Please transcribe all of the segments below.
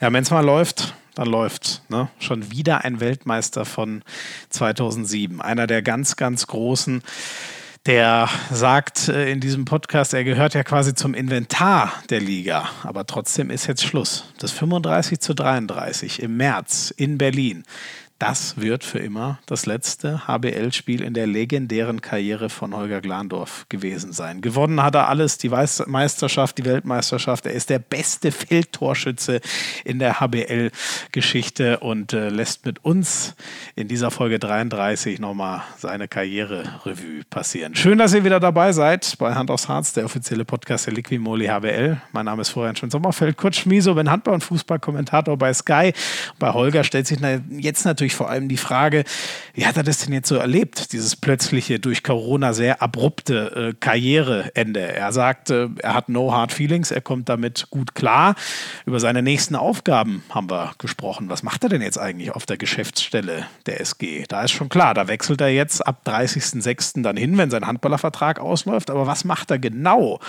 Ja, wenn es mal läuft, dann läuft. Ne? Schon wieder ein Weltmeister von 2007. Einer der ganz, ganz großen. Der sagt äh, in diesem Podcast, er gehört ja quasi zum Inventar der Liga. Aber trotzdem ist jetzt Schluss. Das 35 zu 33 im März in Berlin das wird für immer das letzte HBL-Spiel in der legendären Karriere von Holger Glandorf gewesen sein. Gewonnen hat er alles, die Meisterschaft, die Weltmeisterschaft. Er ist der beste Feldtorschütze in der HBL-Geschichte und äh, lässt mit uns in dieser Folge 33 nochmal seine Karriere-Revue passieren. Schön, dass ihr wieder dabei seid bei Hand aufs Harz, der offizielle Podcast der Liquimoli HBL. Mein Name ist Florian Schön-Sommerfeld, Kurt Schmieso, bin Handball- und Fußballkommentator bei Sky. Bei Holger stellt sich jetzt natürlich natürlich vor allem die Frage, wie hat er das denn jetzt so erlebt, dieses plötzliche durch Corona sehr abrupte äh, Karriereende? Er sagt, äh, er hat no hard feelings, er kommt damit gut klar. Über seine nächsten Aufgaben haben wir gesprochen. Was macht er denn jetzt eigentlich auf der Geschäftsstelle der SG? Da ist schon klar, da wechselt er jetzt ab 30.06. dann hin, wenn sein Handballervertrag ausläuft. Aber was macht er genau?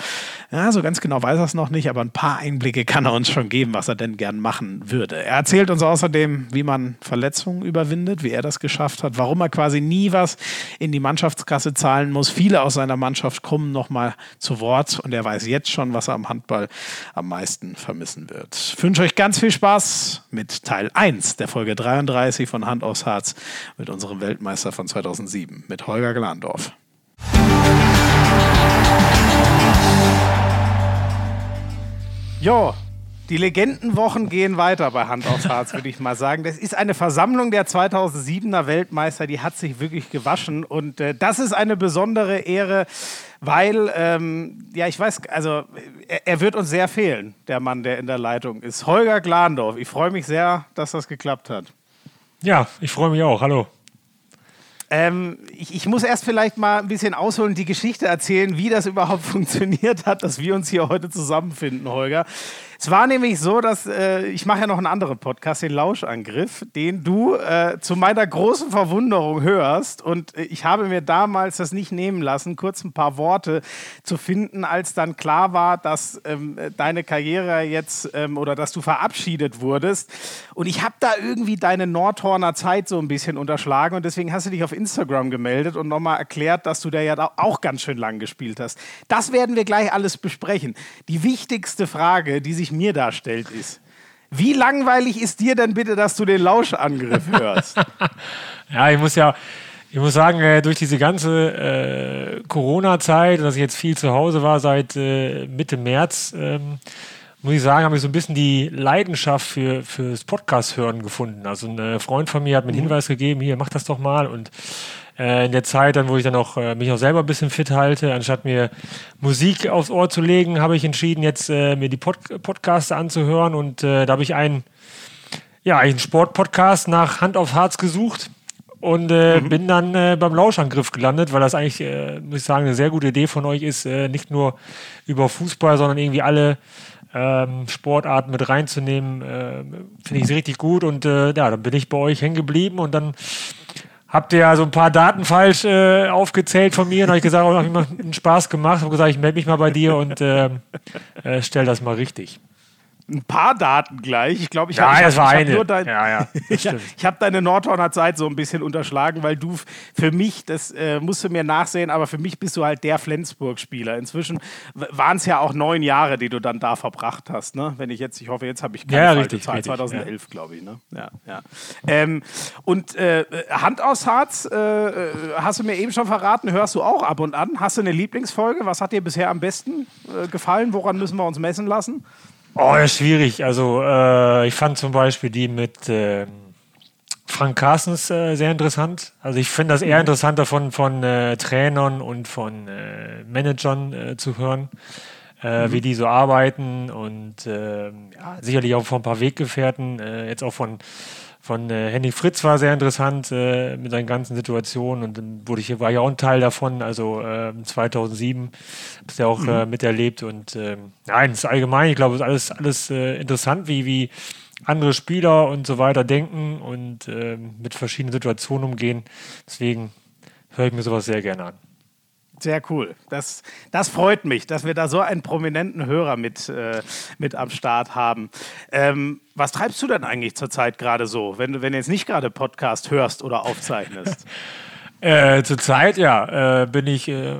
Ja, so ganz genau weiß er es noch nicht, aber ein paar Einblicke kann er uns schon geben, was er denn gern machen würde. Er erzählt uns außerdem, wie man Verletzungen überwindet, wie er das geschafft hat, warum er quasi nie was in die Mannschaftskasse zahlen muss. Viele aus seiner Mannschaft kommen nochmal zu Wort und er weiß jetzt schon, was er am Handball am meisten vermissen wird. Ich wünsche euch ganz viel Spaß mit Teil 1 der Folge 33 von Hand aufs Harz mit unserem Weltmeister von 2007, mit Holger Glandorf. Jo, die Legendenwochen gehen weiter bei Hand aufs Harz, würde ich mal sagen. Das ist eine Versammlung der 2007er Weltmeister, die hat sich wirklich gewaschen. Und äh, das ist eine besondere Ehre, weil, ähm, ja, ich weiß, also er, er, wird uns sehr fehlen, der Mann, der in der Leitung ist. Holger Glandorf. Ich freue mich sehr, dass das geklappt hat. Ja, ich freue mich auch. Hallo. Ähm, ich, ich, muss erst vielleicht mal ein bisschen ausholen, die Geschichte erzählen, wie das überhaupt funktioniert hat, dass wir uns hier heute zusammenfinden, Holger. Es war nämlich so, dass äh, ich mache ja noch einen anderen Podcast, den Lauschangriff, den du äh, zu meiner großen Verwunderung hörst. Und äh, ich habe mir damals das nicht nehmen lassen, kurz ein paar Worte zu finden, als dann klar war, dass ähm, deine Karriere jetzt ähm, oder dass du verabschiedet wurdest. Und ich habe da irgendwie deine Nordhorner Zeit so ein bisschen unterschlagen und deswegen hast du dich auf Instagram gemeldet und nochmal erklärt, dass du da ja auch ganz schön lang gespielt hast. Das werden wir gleich alles besprechen. Die wichtigste Frage, die sich mir darstellt, ist, wie langweilig ist dir denn bitte, dass du den Lauschangriff hörst? ja, ich muss ja, ich muss sagen, äh, durch diese ganze äh, Corona-Zeit, dass ich jetzt viel zu Hause war seit äh, Mitte März, ähm, muss ich sagen, habe ich so ein bisschen die Leidenschaft für fürs Podcast hören gefunden. Also ein äh, Freund von mir hat mir einen mhm. Hinweis gegeben, hier mach das doch mal und äh, in der Zeit, dann, wo ich dann auch äh, mich auch selber ein bisschen fit halte, anstatt mir Musik aufs Ohr zu legen, habe ich entschieden, jetzt äh, mir die Pod Podcasts anzuhören und äh, da habe ich einen, ja, einen Sportpodcast nach Hand auf Harz gesucht und äh, mhm. bin dann äh, beim Lauschangriff gelandet, weil das eigentlich, muss ich sagen, eine sehr gute Idee von euch ist, nicht nur über Fußball, sondern irgendwie alle ähm, Sportarten mit reinzunehmen. Äh, Finde ich richtig gut und ja, dann bin ich bei euch hängen geblieben und dann habt ihr ja so ein paar Daten falsch äh, aufgezählt von mir? Und habe ich gesagt, oh, habe mir einen Spaß gemacht, habe gesagt, ich melde mich mal bei dir und äh, äh, stell das mal richtig ein paar Daten gleich. Ich glaube, ich ja, habe hab, hab dein, ja, ja, ich, ich habe deine Nordhorner Zeit so ein bisschen unterschlagen, weil du für mich, das äh, musst du mir nachsehen, aber für mich bist du halt der Flensburg-Spieler. Inzwischen waren es ja auch neun Jahre, die du dann da verbracht hast. Ne? Wenn ich jetzt, ich hoffe, jetzt habe ich keine ja, richtig, Zahl, richtig, 2011, glaube ich. Ne? Ja, ja. Ähm, und äh, Hand aus Harz, äh, äh, hast du mir eben schon verraten, hörst du auch ab und an. Hast du eine Lieblingsfolge? Was hat dir bisher am besten äh, gefallen? Woran müssen wir uns messen lassen? Oh, ja, schwierig. Also äh, ich fand zum Beispiel die mit äh, Frank Carstens äh, sehr interessant. Also ich finde das eher mhm. interessanter von, von äh, Trainern und von äh, Managern äh, zu hören, mhm. wie die so arbeiten und ähm, ja, sicherlich auch von ein paar Weggefährten, jetzt auch von von äh, Henning Fritz war sehr interessant äh, mit seinen ganzen Situationen und dann wurde ich, war ja auch ein Teil davon, also äh, 2007 habe ja auch mhm. äh, miterlebt und äh, nein, ist allgemein, ich glaube, es ist alles, alles äh, interessant, wie, wie andere Spieler und so weiter denken und äh, mit verschiedenen Situationen umgehen. Deswegen höre ich mir sowas sehr gerne an. Sehr cool. Das, das freut mich, dass wir da so einen prominenten Hörer mit, äh, mit am Start haben. Ähm, was treibst du denn eigentlich zurzeit gerade so, wenn du, wenn du jetzt nicht gerade Podcast hörst oder aufzeichnest? äh, zurzeit, ja, äh, bin ich äh,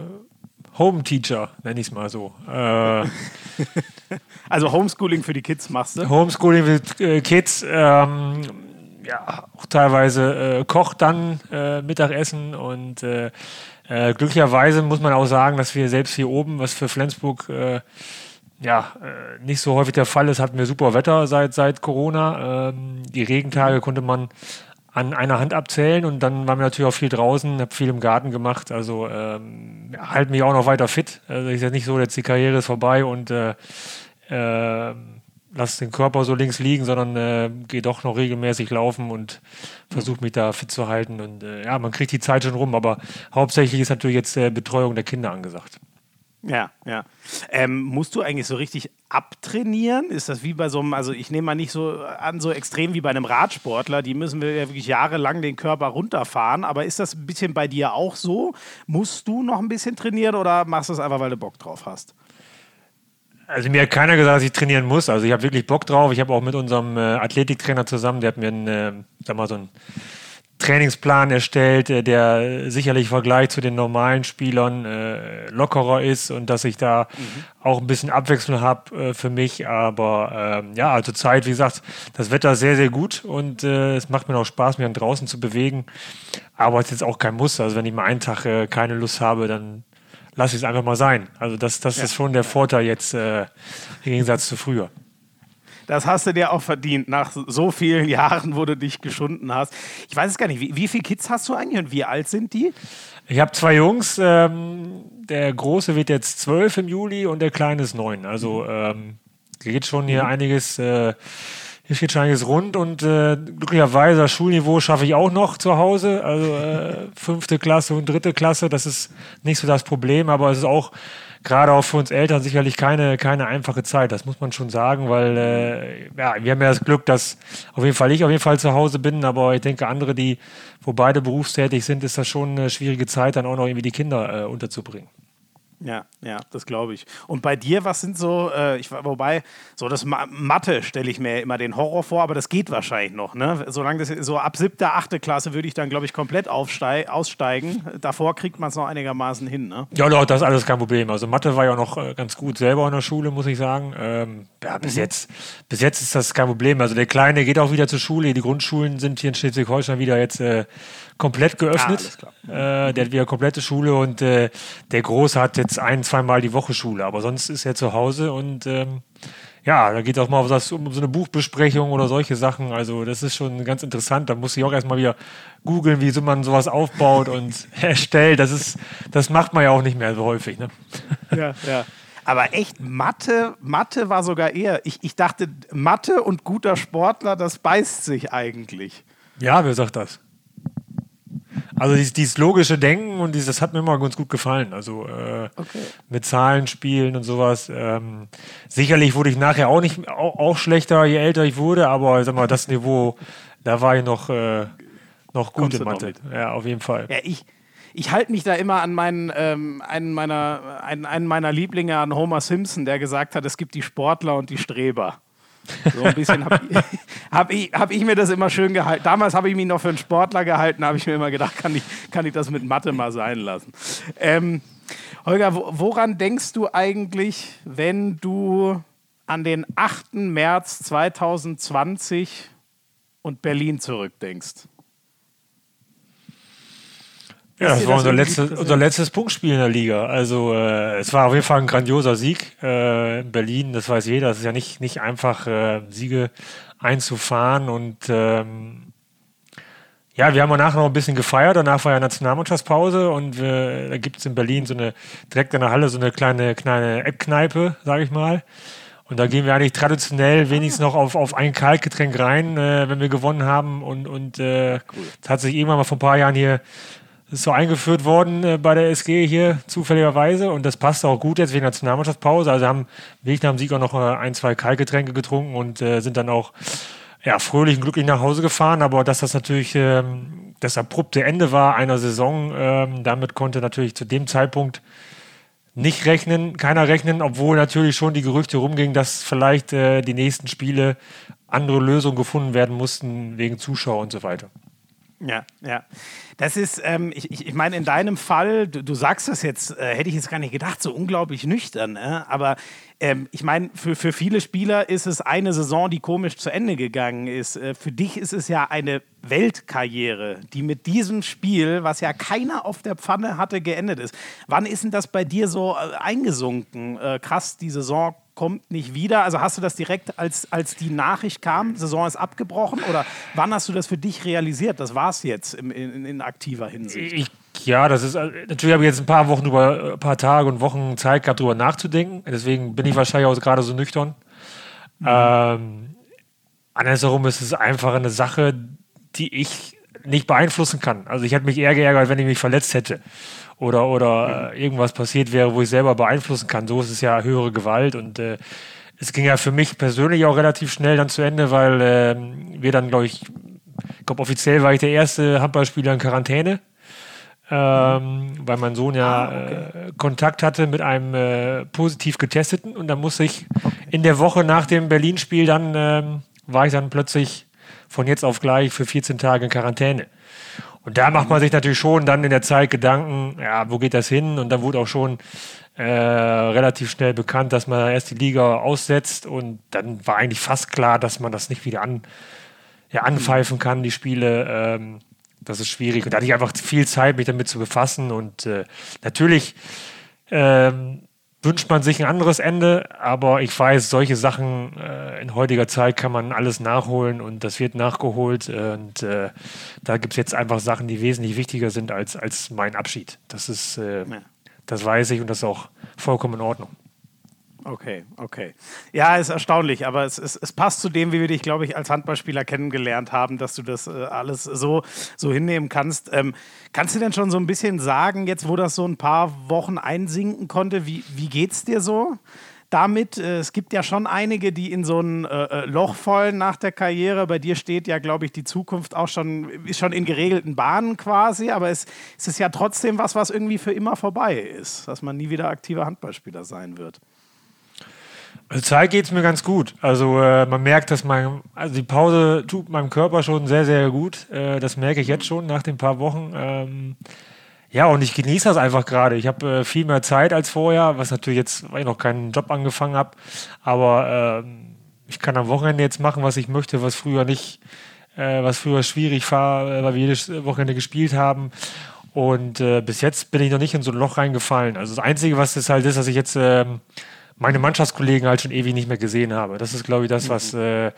Home Teacher, nenne ich es mal so. Äh, also Homeschooling für die Kids machst du? Homeschooling für die äh, Kids. Ähm, ja, auch teilweise äh, kocht dann äh, Mittagessen und äh, äh, glücklicherweise muss man auch sagen, dass wir selbst hier oben, was für Flensburg äh, ja äh, nicht so häufig der Fall ist, hatten wir super Wetter seit, seit Corona. Ähm, die Regentage konnte man an einer Hand abzählen und dann waren wir natürlich auch viel draußen, habe viel im Garten gemacht, also ähm, halte mich auch noch weiter fit. Also ist ja nicht so, jetzt die Karriere ist vorbei und äh, äh, lass den Körper so links liegen, sondern äh, gehe doch noch regelmäßig laufen und versuche mich da fit zu halten. Und äh, ja, man kriegt die Zeit schon rum, aber hauptsächlich ist natürlich jetzt äh, Betreuung der Kinder angesagt. Ja, ja. Ähm, musst du eigentlich so richtig abtrainieren? Ist das wie bei so einem, also ich nehme mal nicht so an, so extrem wie bei einem Radsportler, die müssen wir ja wirklich jahrelang den Körper runterfahren, aber ist das ein bisschen bei dir auch so? Musst du noch ein bisschen trainieren oder machst du es einfach, weil du Bock drauf hast? Also mir hat keiner gesagt, dass ich trainieren muss. Also ich habe wirklich Bock drauf. Ich habe auch mit unserem äh, Athletiktrainer zusammen, der hat mir einen, äh, sag mal so einen Trainingsplan erstellt, äh, der sicherlich im Vergleich zu den normalen Spielern äh, lockerer ist und dass ich da mhm. auch ein bisschen Abwechslung habe äh, für mich. Aber ähm, ja, also Zeit, wie gesagt, das Wetter ist sehr, sehr gut und äh, es macht mir auch Spaß, mich dann draußen zu bewegen. Aber es ist jetzt auch kein Muss. Also wenn ich mal einen Tag keine Lust habe, dann lasse ich es einfach mal sein. Also das, das ja. ist schon der Vorteil jetzt äh, im Gegensatz zu früher. Das hast du dir auch verdient, nach so vielen Jahren, wo du dich geschunden hast. Ich weiß es gar nicht, wie, wie viele Kids hast du eigentlich und wie alt sind die? Ich habe zwei Jungs. Ähm, der Große wird jetzt zwölf im Juli und der Kleine ist neun. Also ähm, geht schon hier mhm. einiges. Äh, hier steht schon einiges rund und äh, glücklicherweise das Schulniveau schaffe ich auch noch zu Hause. Also äh, fünfte Klasse und dritte Klasse, das ist nicht so das Problem, aber es ist auch gerade auch für uns Eltern sicherlich keine, keine einfache Zeit. Das muss man schon sagen, weil äh, ja, wir haben ja das Glück, dass auf jeden Fall ich auf jeden Fall zu Hause bin, aber ich denke, andere, die wo beide berufstätig sind, ist das schon eine schwierige Zeit, dann auch noch irgendwie die Kinder äh, unterzubringen. Ja, ja, das glaube ich. Und bei dir, was sind so, äh, ich, wobei, so das Ma Mathe stelle ich mir immer den Horror vor, aber das geht wahrscheinlich noch, ne? Solange das so ab siebter, achte Klasse würde ich dann, glaube ich, komplett aussteigen. Davor kriegt man es noch einigermaßen hin, ne? Ja, doch, das ist alles kein Problem. Also Mathe war ja noch äh, ganz gut selber in der Schule, muss ich sagen. Ähm, ja, bis mhm. jetzt, bis jetzt ist das kein Problem. Also der Kleine geht auch wieder zur Schule. Die Grundschulen sind hier in Schleswig-Holstein wieder jetzt äh, komplett geöffnet. Ah, äh, der hat wieder komplette Schule und äh, der Große hat jetzt ein, zweimal die Woche Schule, aber sonst ist er zu Hause und ähm, ja, da geht auch mal um so eine Buchbesprechung oder solche Sachen. Also das ist schon ganz interessant. Da muss ich auch erstmal wieder googeln, wie so man sowas aufbaut und erstellt. Das ist, das macht man ja auch nicht mehr so häufig. Ne? Ja, ja. Aber echt, Mathe, Mathe war sogar eher. Ich, ich dachte, Mathe und guter Sportler, das beißt sich eigentlich. Ja, wer sagt das? Also dieses, dieses, logische Denken und dieses, das hat mir immer ganz gut gefallen. Also äh, okay. mit Zahlen spielen und sowas. Ähm, sicherlich wurde ich nachher auch nicht auch, auch, schlechter, je älter ich wurde, aber sag mal, das Niveau, da war ich noch, äh, noch gut in Mathe. Ja, auf jeden Fall. Ja, ich, ich halte mich da immer an meinen, ähm, einen, meiner, einen, einen meiner Lieblinge, an Homer Simpson, der gesagt hat, es gibt die Sportler und die Streber. So ein bisschen habe ich, hab ich, hab ich, mir das immer schön gehalten. Damals habe ich mich noch für einen Sportler gehalten, habe ich mir immer gedacht, kann ich, kann ich das mit Mathe mal sein lassen. Ähm, Holger, woran denkst du eigentlich, wenn du an den 8. März 2020 und Berlin zurückdenkst? Ja, das war unser, letztes, unser letztes Punktspiel in der Liga. Also äh, es war auf jeden Fall ein grandioser Sieg äh, in Berlin, das weiß jeder. Es ist ja nicht, nicht einfach, äh, Siege einzufahren. Und ähm, ja, wir haben danach noch ein bisschen gefeiert. Danach war ja Nationalmannschaftspause und wir, da gibt es in Berlin so eine, direkt in der Halle so eine kleine, kleine Eckkneipe, sage ich mal. Und da gehen wir eigentlich traditionell wenigstens noch auf, auf ein Kaltgetränk rein, äh, wenn wir gewonnen haben. Und, und äh, cool. das hat sich irgendwann mal vor ein paar Jahren hier ist so eingeführt worden äh, bei der SG hier zufälligerweise und das passt auch gut jetzt wegen der Nationalmannschaftspause. Also haben Weg nach dem Sieg auch noch äh, ein, zwei Kaltgetränke getrunken und äh, sind dann auch ja, fröhlich und glücklich nach Hause gefahren, aber dass das natürlich ähm, das abrupte Ende war einer Saison, ähm, damit konnte natürlich zu dem Zeitpunkt nicht rechnen, keiner rechnen, obwohl natürlich schon die Gerüchte rumgingen, dass vielleicht äh, die nächsten Spiele andere Lösungen gefunden werden mussten wegen Zuschauer und so weiter. Ja, ja. Das ist, ähm, ich, ich meine, in deinem Fall, du, du sagst das jetzt, äh, hätte ich jetzt gar nicht gedacht, so unglaublich nüchtern, äh? aber ähm, ich meine, für, für viele Spieler ist es eine Saison, die komisch zu Ende gegangen ist. Äh, für dich ist es ja eine Weltkarriere, die mit diesem Spiel, was ja keiner auf der Pfanne hatte, geendet ist. Wann ist denn das bei dir so äh, eingesunken? Äh, krass, die Saison kommt nicht wieder. Also hast du das direkt, als, als die Nachricht kam, Saison ist abgebrochen? Oder wann hast du das für dich realisiert? Das war es jetzt in, in, in, aktiver Hinsicht. Ich, ja, das ist natürlich habe ich jetzt ein paar Wochen über ein paar Tage und Wochen Zeit gehabt, darüber nachzudenken. Deswegen bin ich wahrscheinlich auch gerade so nüchtern. Mhm. Ähm, andersherum ist es einfach eine Sache, die ich nicht beeinflussen kann. Also ich hätte mich eher geärgert, wenn ich mich verletzt hätte oder, oder mhm. irgendwas passiert wäre, wo ich selber beeinflussen kann. So ist es ja höhere Gewalt und äh, es ging ja für mich persönlich auch relativ schnell dann zu Ende, weil äh, wir dann, glaube ich, ich glaube, offiziell war ich der erste Handballspieler in Quarantäne, ähm, weil mein Sohn ja ah, okay. äh, Kontakt hatte mit einem äh, positiv getesteten und dann musste ich in der Woche nach dem Berlin-Spiel dann, ähm, war ich dann plötzlich von jetzt auf gleich für 14 Tage in Quarantäne. Und da macht man sich natürlich schon dann in der Zeit Gedanken, ja, wo geht das hin? Und dann wurde auch schon äh, relativ schnell bekannt, dass man erst die Liga aussetzt und dann war eigentlich fast klar, dass man das nicht wieder an, ja, anpfeifen kann, die Spiele. Ähm, das ist schwierig. Und da hatte ich einfach viel Zeit, mich damit zu befassen. Und äh, natürlich ähm, wünscht man sich ein anderes Ende, aber ich weiß, solche Sachen äh, in heutiger Zeit kann man alles nachholen und das wird nachgeholt. Und äh, da gibt es jetzt einfach Sachen, die wesentlich wichtiger sind als, als mein Abschied. Das ist, äh, ja. das weiß ich und das ist auch vollkommen in Ordnung. Okay, okay. Ja, ist erstaunlich, aber es, es, es passt zu dem, wie wir dich, glaube ich, als Handballspieler kennengelernt haben, dass du das äh, alles so, so hinnehmen kannst. Ähm, kannst du denn schon so ein bisschen sagen, jetzt wo das so ein paar Wochen einsinken konnte, wie, wie es dir so? damit. Äh, es gibt ja schon einige, die in so ein äh, äh, Loch fallen nach der Karriere. Bei dir steht ja, glaube ich, die Zukunft auch schon, ist schon in geregelten Bahnen quasi, aber es, es ist ja trotzdem was, was irgendwie für immer vorbei ist, dass man nie wieder aktiver Handballspieler sein wird. Also Zeit geht es mir ganz gut. Also äh, man merkt, dass mein, also die Pause tut meinem Körper schon sehr, sehr gut. Äh, das merke ich jetzt schon nach den paar Wochen. Ähm, ja, und ich genieße das einfach gerade. Ich habe äh, viel mehr Zeit als vorher, was natürlich jetzt, weil ich noch keinen Job angefangen habe. Aber ähm, ich kann am Wochenende jetzt machen, was ich möchte, was früher nicht, äh, was früher schwierig war, äh, weil wir jedes Wochenende gespielt haben. Und äh, bis jetzt bin ich noch nicht in so ein Loch reingefallen. Also das Einzige, was es halt ist, dass ich jetzt ähm, meine Mannschaftskollegen halt schon ewig nicht mehr gesehen habe. Das ist, glaube ich, das, was mhm. äh,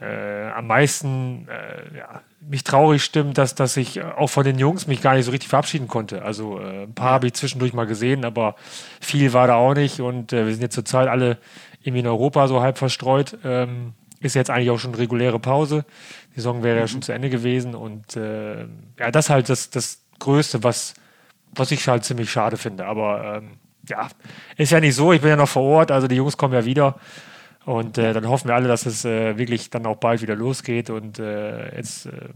äh, am meisten äh, ja, mich traurig stimmt, dass, dass ich auch von den Jungs mich gar nicht so richtig verabschieden konnte. Also äh, ein paar habe ich zwischendurch mal gesehen, aber viel war da auch nicht. Und äh, wir sind jetzt zurzeit alle irgendwie in Europa so halb verstreut. Ähm, ist jetzt eigentlich auch schon reguläre Pause. Die Saison wäre mhm. ja schon zu Ende gewesen. Und äh, ja, das ist halt das, das Größte, was, was ich halt ziemlich schade finde. Aber ähm, ja, ist ja nicht so, ich bin ja noch vor Ort, also die Jungs kommen ja wieder. Und äh, dann hoffen wir alle, dass es äh, wirklich dann auch bald wieder losgeht und äh, jetzt äh,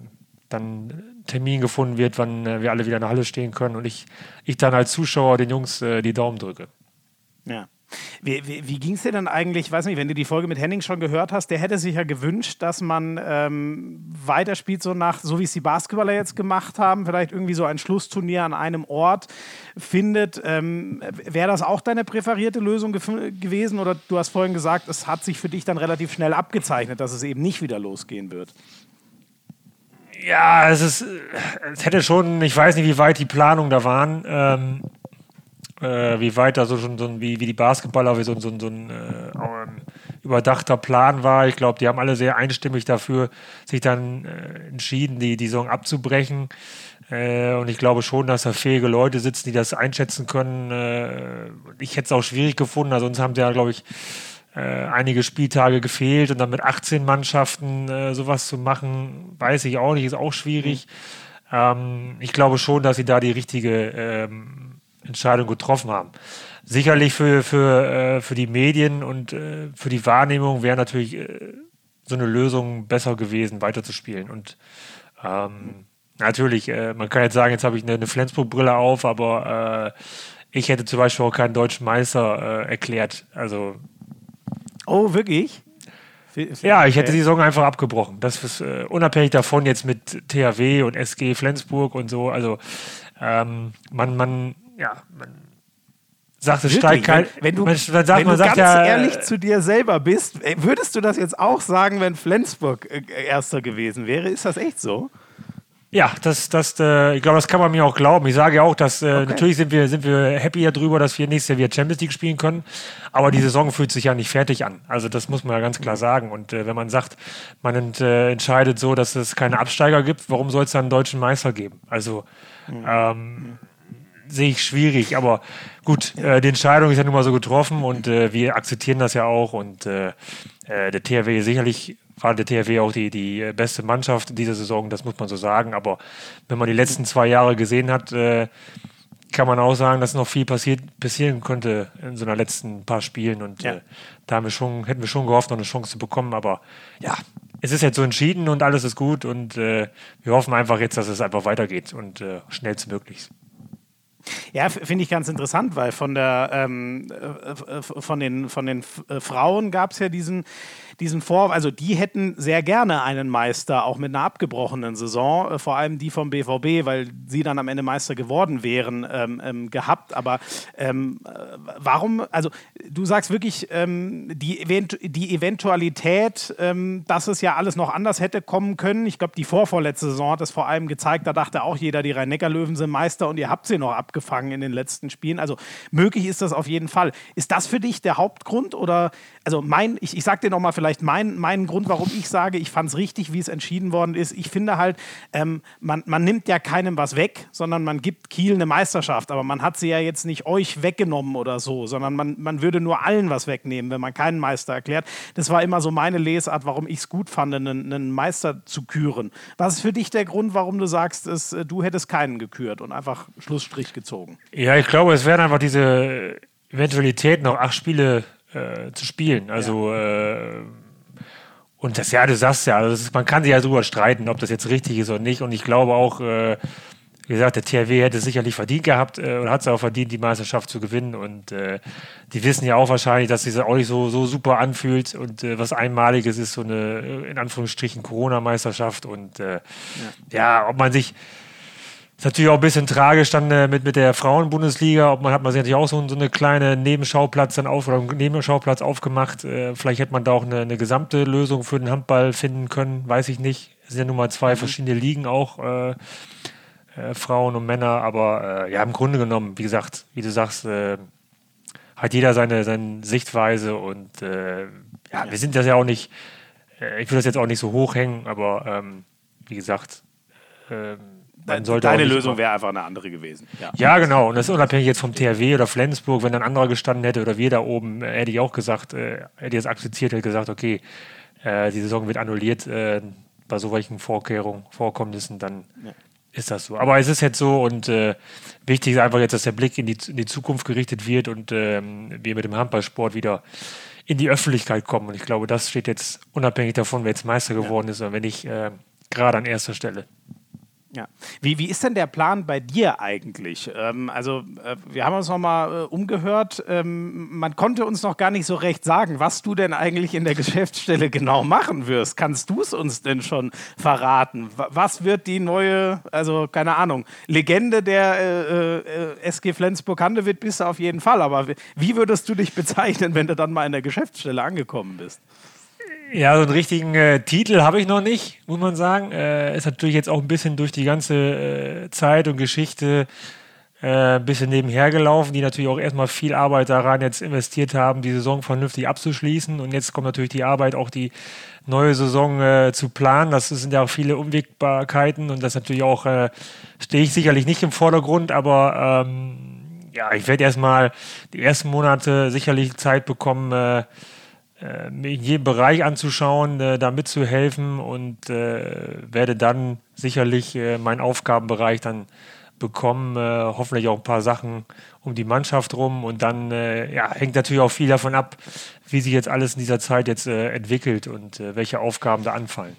dann Termin gefunden wird, wann äh, wir alle wieder in der Halle stehen können und ich, ich dann als Zuschauer den Jungs äh, die Daumen drücke. Ja. Wie, wie, wie ging es dir denn eigentlich, ich weiß nicht, wenn du die Folge mit Henning schon gehört hast, der hätte sich ja gewünscht, dass man ähm, weiterspielt, so nach, so wie es die Basketballer jetzt gemacht haben, vielleicht irgendwie so ein Schlussturnier an einem Ort findet. Ähm, Wäre das auch deine präferierte Lösung gewesen? Oder du hast vorhin gesagt, es hat sich für dich dann relativ schnell abgezeichnet, dass es eben nicht wieder losgehen wird. Ja, es ist, es hätte schon, ich weiß nicht, wie weit die Planungen da waren. Ähm, äh, wie weit da so schon so ein, wie, wie die Basketballer, wie so, so, so ein äh, überdachter Plan war. Ich glaube, die haben alle sehr einstimmig dafür sich dann äh, entschieden, die, die Saison abzubrechen. Äh, und ich glaube schon, dass da fähige Leute sitzen, die das einschätzen können. Äh, ich hätte es auch schwierig gefunden, also sonst haben sie ja, glaube ich, äh, einige Spieltage gefehlt und dann mit 18 Mannschaften äh, sowas zu machen, weiß ich auch nicht, ist auch schwierig. Mhm. Ähm, ich glaube schon, dass sie da die richtige ähm, Entscheidung getroffen haben. Sicherlich für, für, äh, für die Medien und äh, für die Wahrnehmung wäre natürlich äh, so eine Lösung besser gewesen, weiterzuspielen. Und ähm, natürlich, äh, man kann jetzt sagen, jetzt habe ich eine, eine Flensburg-Brille auf, aber äh, ich hätte zum Beispiel auch keinen deutschen Meister äh, erklärt. Also. Oh, wirklich? Ja, ich hätte die Saison einfach abgebrochen. Das ist unabhängig davon jetzt mit THW und SG Flensburg und so. Also ähm, man, man, ja, man sagt, es steigt kein. Wenn, du, man, sagt, wenn man du sagt, ganz ja, ehrlich zu dir selber bist, äh, würdest du das jetzt auch sagen, wenn Flensburg äh, Erster gewesen wäre? Ist das echt so? Ja, das, das, äh, ich glaube, das kann man mir auch glauben. Ich sage ja auch, dass äh, okay. natürlich sind wir, sind wir happy darüber, dass wir nächstes Jahr wieder Champions League spielen können. Aber die Saison fühlt sich ja nicht fertig an. Also das muss man ja ganz klar sagen. Und äh, wenn man sagt, man ent, äh, entscheidet so, dass es keine Absteiger gibt, warum soll es dann einen deutschen Meister geben? Also mhm. ähm, sehe ich schwierig. Aber gut, äh, die Entscheidung ist ja nun mal so getroffen und äh, wir akzeptieren das ja auch. Und äh, äh der THW sicherlich war der THW auch die, die beste Mannschaft in dieser Saison, das muss man so sagen. Aber wenn man die letzten zwei Jahre gesehen hat, äh, kann man auch sagen, dass noch viel passiert, passieren könnte in so einer letzten paar Spielen. Und ja. äh, da haben wir schon, hätten wir schon gehofft, noch eine Chance zu bekommen. Aber ja, es ist jetzt so entschieden und alles ist gut. Und äh, wir hoffen einfach jetzt, dass es einfach weitergeht und äh, schnellstmöglich. Ja, finde ich ganz interessant, weil von der ähm, äh, äh, von den von den Frauen gab es ja diesen diesen Vor, also die hätten sehr gerne einen Meister, auch mit einer abgebrochenen Saison, äh, vor allem die vom BVB, weil sie dann am Ende Meister geworden wären, ähm, ähm, gehabt. Aber ähm, äh, warum, also du sagst wirklich, ähm, die, Event die Eventualität, ähm, dass es ja alles noch anders hätte kommen können. Ich glaube, die vorvorletzte Saison hat es vor allem gezeigt, da dachte auch jeder, die Rhein-Neckar-Löwen sind Meister und ihr habt sie noch abgefangen in den letzten Spielen. Also möglich ist das auf jeden Fall. Ist das für dich der Hauptgrund oder, also mein, ich, ich sag dir nochmal vielleicht vielleicht mein, mein Grund, warum ich sage, ich fand es richtig, wie es entschieden worden ist. Ich finde halt, ähm, man, man nimmt ja keinem was weg, sondern man gibt Kiel eine Meisterschaft. Aber man hat sie ja jetzt nicht euch weggenommen oder so, sondern man, man würde nur allen was wegnehmen, wenn man keinen Meister erklärt. Das war immer so meine Lesart, warum ich es gut fand, einen, einen, Meister zu küren. Was ist für dich der Grund, warum du sagst, es, äh, du hättest keinen gekürt und einfach Schlussstrich gezogen? Ja, ich glaube, es wären einfach diese Eventualität, noch acht Spiele äh, zu spielen. Also ja. äh, und das, ja, du sagst ja, also ist, man kann sich ja darüber streiten, ob das jetzt richtig ist oder nicht. Und ich glaube auch, äh, wie gesagt, der THW hätte es sicherlich verdient gehabt äh, oder hat es auch verdient, die Meisterschaft zu gewinnen. Und äh, die wissen ja auch wahrscheinlich, dass sich das auch nicht so, so super anfühlt und äh, was Einmaliges ist, so eine, in Anführungsstrichen, Corona-Meisterschaft. Und äh, ja. ja, ob man sich ist natürlich auch ein bisschen tragisch dann äh, mit, mit der Frauenbundesliga. Ob man hat man sich natürlich auch so, so eine kleine Nebenschauplatz dann auf oder einen Nebenschauplatz aufgemacht. Äh, vielleicht hätte man da auch eine, eine, gesamte Lösung für den Handball finden können, weiß ich nicht. Es sind ja nun mal zwei mhm. verschiedene Ligen auch, äh, äh Frauen und Männer, aber äh, ja, im Grunde genommen, wie gesagt, wie du sagst, äh, hat jeder seine, seine Sichtweise und ja, ja, wir sind das ja auch nicht, ich will das jetzt auch nicht so hochhängen, aber ähm, wie gesagt, ähm, Deine Lösung wäre einfach eine andere gewesen. Ja. ja. genau. Und das ist unabhängig jetzt vom THW oder Flensburg. Wenn ein anderer gestanden hätte oder wir da oben, äh, hätte ich auch gesagt, äh, hätte ich es akzeptiert, hätte gesagt, okay, äh, die Saison wird annulliert äh, bei so welchen Vorkehrungen, Vorkommnissen, dann ja. ist das so. Aber es ist jetzt so und äh, wichtig ist einfach jetzt, dass der Blick in die, in die Zukunft gerichtet wird und ähm, wir mit dem Handballsport wieder in die Öffentlichkeit kommen. Und ich glaube, das steht jetzt unabhängig davon, wer jetzt Meister geworden ja. ist oder wenn nicht gerade an erster Stelle. Ja. Wie, wie ist denn der Plan bei dir eigentlich? Ähm, also, äh, wir haben uns noch mal äh, umgehört. Ähm, man konnte uns noch gar nicht so recht sagen, was du denn eigentlich in der Geschäftsstelle genau machen wirst. Kannst du es uns denn schon verraten? Was wird die neue, also keine Ahnung, Legende der äh, äh SG Flensburg-Handewitt bist du auf jeden Fall. Aber wie würdest du dich bezeichnen, wenn du dann mal in der Geschäftsstelle angekommen bist? Ja, so einen richtigen äh, Titel habe ich noch nicht, muss man sagen. Äh, ist natürlich jetzt auch ein bisschen durch die ganze äh, Zeit und Geschichte äh, ein bisschen nebenher gelaufen, die natürlich auch erstmal viel Arbeit daran jetzt investiert haben, die Saison vernünftig abzuschließen. Und jetzt kommt natürlich die Arbeit, auch die neue Saison äh, zu planen. Das sind ja auch viele Unwägbarkeiten und das natürlich auch, äh, stehe ich sicherlich nicht im Vordergrund, aber ähm, ja, ich werde erstmal die ersten Monate sicherlich Zeit bekommen, äh, mir in jedem Bereich anzuschauen, äh, da mitzuhelfen und äh, werde dann sicherlich äh, meinen Aufgabenbereich dann bekommen äh, hoffentlich auch ein paar Sachen um die Mannschaft rum und dann äh, ja, hängt natürlich auch viel davon ab, wie sich jetzt alles in dieser Zeit jetzt äh, entwickelt und äh, welche Aufgaben da anfallen.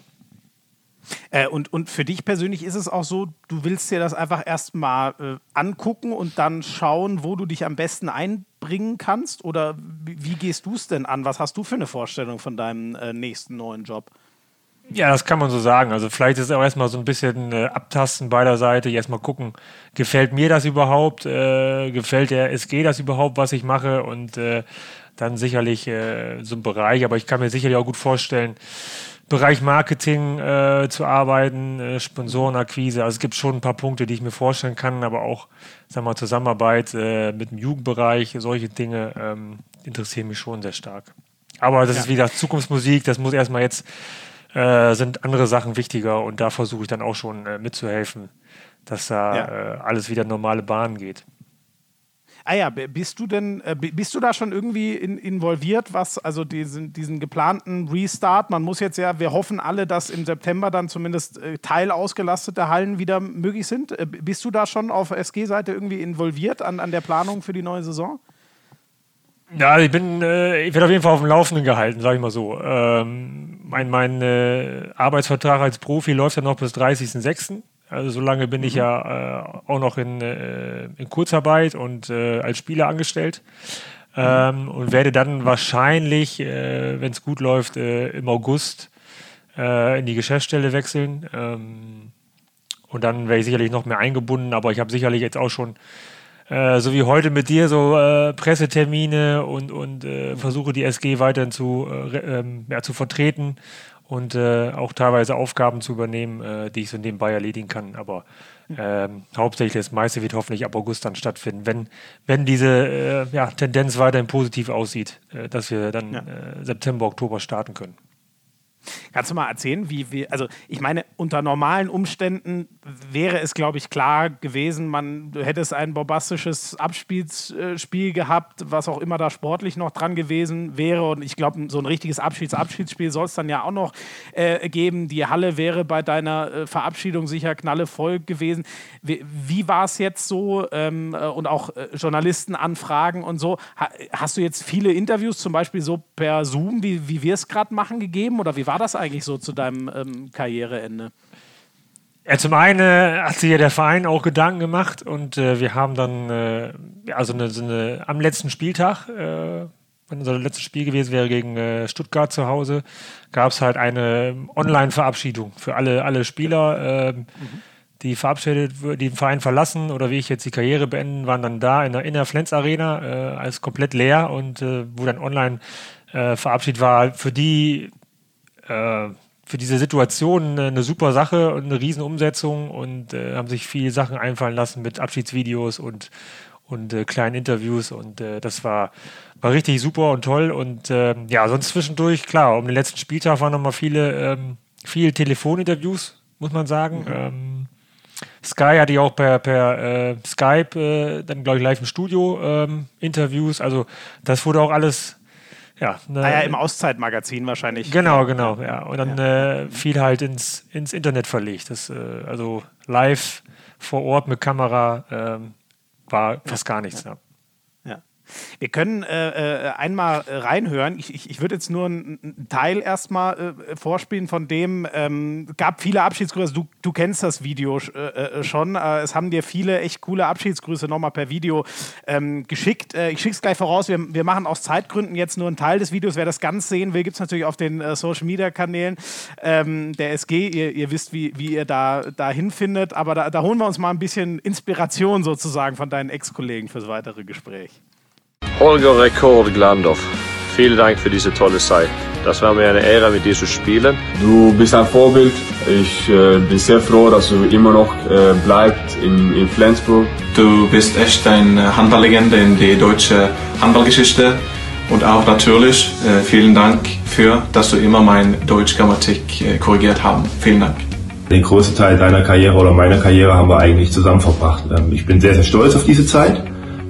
Äh, und, und für dich persönlich ist es auch so, du willst dir das einfach erstmal äh, angucken und dann schauen, wo du dich am besten einbringen kannst? Oder wie, gehst du es denn an? Was hast du für eine Vorstellung von deinem äh, nächsten neuen Job? Ja, das kann man so sagen. Also vielleicht ist es auch erstmal so ein bisschen äh, Abtasten beider Seite, erstmal gucken, gefällt mir das überhaupt, äh, gefällt der SG das überhaupt, was ich mache und äh, dann sicherlich äh, so ein Bereich, aber ich kann mir sicherlich auch gut vorstellen, Bereich Marketing äh, zu arbeiten, äh, Sponsorenakquise. Also es gibt schon ein paar Punkte, die ich mir vorstellen kann, aber auch, wir mal, Zusammenarbeit mit dem Jugendbereich, solche Dinge ähm, interessieren mich schon sehr stark. Aber das ja. ist wieder Zukunftsmusik, das muss erstmal jetzt äh, sind andere Sachen wichtiger und da versuche ich dann auch schon äh, mitzuhelfen, dass da ja. äh, alles wieder normale Bahnen geht. Ah ja, bist du denn, äh, bist du da schon irgendwie in, involviert, was also diesen, diesen geplanten Restart, man muss jetzt ja, wir hoffen alle, dass im September dann zumindest äh, teilausgelastete Hallen wieder möglich sind. Äh, bist du da schon auf SG-Seite irgendwie involviert an, an der Planung für die neue Saison? Ja, ich bin, äh, ich werde auf jeden Fall auf dem Laufenden gehalten, sage ich mal so. Ähm, mein mein äh, Arbeitsvertrag als Profi läuft ja noch bis 30.06. Also so lange bin mhm. ich ja äh, auch noch in, äh, in Kurzarbeit und äh, als Spieler angestellt. Ähm, und werde dann wahrscheinlich, äh, wenn es gut läuft, im August in die Geschäftsstelle wechseln. Ähm, und dann wäre ich sicherlich noch mehr eingebunden, aber ich habe sicherlich jetzt auch schon äh, so wie heute mit dir, so äh, Pressetermine und, und äh, versuche die SG weiterhin zu, äh, ähm, ja, zu vertreten und äh, auch teilweise Aufgaben zu übernehmen, äh, die ich so nebenbei erledigen kann. Aber ähm, hauptsächlich das meiste wird hoffentlich ab August dann stattfinden, wenn, wenn diese ja, Tendenz weiterhin positiv aussieht, dass wir dann ja. September, Oktober starten können. Kannst du mal erzählen, wie wir, also ich meine, unter normalen Umständen wäre es, glaube ich, klar gewesen, man hätte es ein bombastisches Abspielspiel gehabt, was auch immer da sportlich noch dran gewesen wäre. Und ich glaube, so ein richtiges Abschieds-Abschiedsspiel soll es dann ja auch noch äh, geben. Die Halle wäre bei deiner äh, Verabschiedung sicher knallevoll gewesen. Wie, wie war es jetzt so ähm, äh, und auch äh, Journalistenanfragen und so? Ha, hast du jetzt viele Interviews, zum Beispiel so per Zoom, wie, wie wir es gerade machen, gegeben? Oder wie war das eigentlich so zu deinem ähm, Karriereende? Ja, zum einen hat sich ja der Verein auch Gedanken gemacht und äh, wir haben dann, äh, also eine, eine, am letzten Spieltag, äh, wenn unser letztes Spiel gewesen wäre gegen äh, Stuttgart zu Hause, gab es halt eine Online-Verabschiedung für alle, alle Spieler, ähm, mhm. die verabschiedet, die den Verein verlassen oder wie ich jetzt die Karriere beenden, waren dann da in der, in der Flens Arena, äh, als komplett leer und äh, wo dann online verabschiedet war. Für die äh, für diese Situation eine super Sache und eine Riesenumsetzung und äh, haben sich viele Sachen einfallen lassen mit Abschiedsvideos und, und äh, kleinen Interviews und äh, das war, war richtig super und toll und ähm, ja, sonst zwischendurch, klar, um den letzten Spieltag waren nochmal viele, ähm, viele Telefoninterviews, muss man sagen. Mhm. Ähm, Sky hatte ja auch per, per äh, Skype äh, dann, glaube ich, live im Studio ähm, Interviews. Also das wurde auch alles ja, ne, ah ja, im Auszeitmagazin wahrscheinlich. Genau, genau, ja. Und dann ja. äh, viel halt ins, ins Internet verlegt. Das, äh, also live vor Ort mit Kamera ähm, war fast gar nichts. Ja. Wir können äh, äh, einmal reinhören. Ich, ich, ich würde jetzt nur einen Teil erstmal äh, vorspielen von dem. Ähm, gab viele Abschiedsgrüße. Du, du kennst das Video äh, äh schon. Äh, es haben dir viele echt coole Abschiedsgrüße nochmal per Video ähm, geschickt. ich schicke es gleich voraus. Wir, wir machen aus Zeitgründen jetzt nur einen Teil des Videos. Wer das ganz sehen will, gibt es natürlich auf den Social Media Kanälen ähm, der SG. Ihr, ihr wisst, wie, wie ihr da, da hinfindet. Aber da, da holen wir uns mal ein bisschen Inspiration sozusagen von deinen Ex-Kollegen fürs weitere Gespräch. Holger Rekord Glandorf, vielen Dank für diese tolle Zeit. Das war mir eine Ehre, mit dir zu spielen. Du bist ein Vorbild. Ich äh, bin sehr froh, dass du immer noch äh, bleibst in, in Flensburg. Du bist echt eine Handballlegende in die deutsche Handballgeschichte. Und auch natürlich äh, vielen Dank für, dass du immer meine Deutschgrammatik äh, korrigiert haben. Vielen Dank. Den größten Teil deiner Karriere oder meiner Karriere haben wir eigentlich zusammen verbracht. Ähm, ich bin sehr, sehr stolz auf diese Zeit.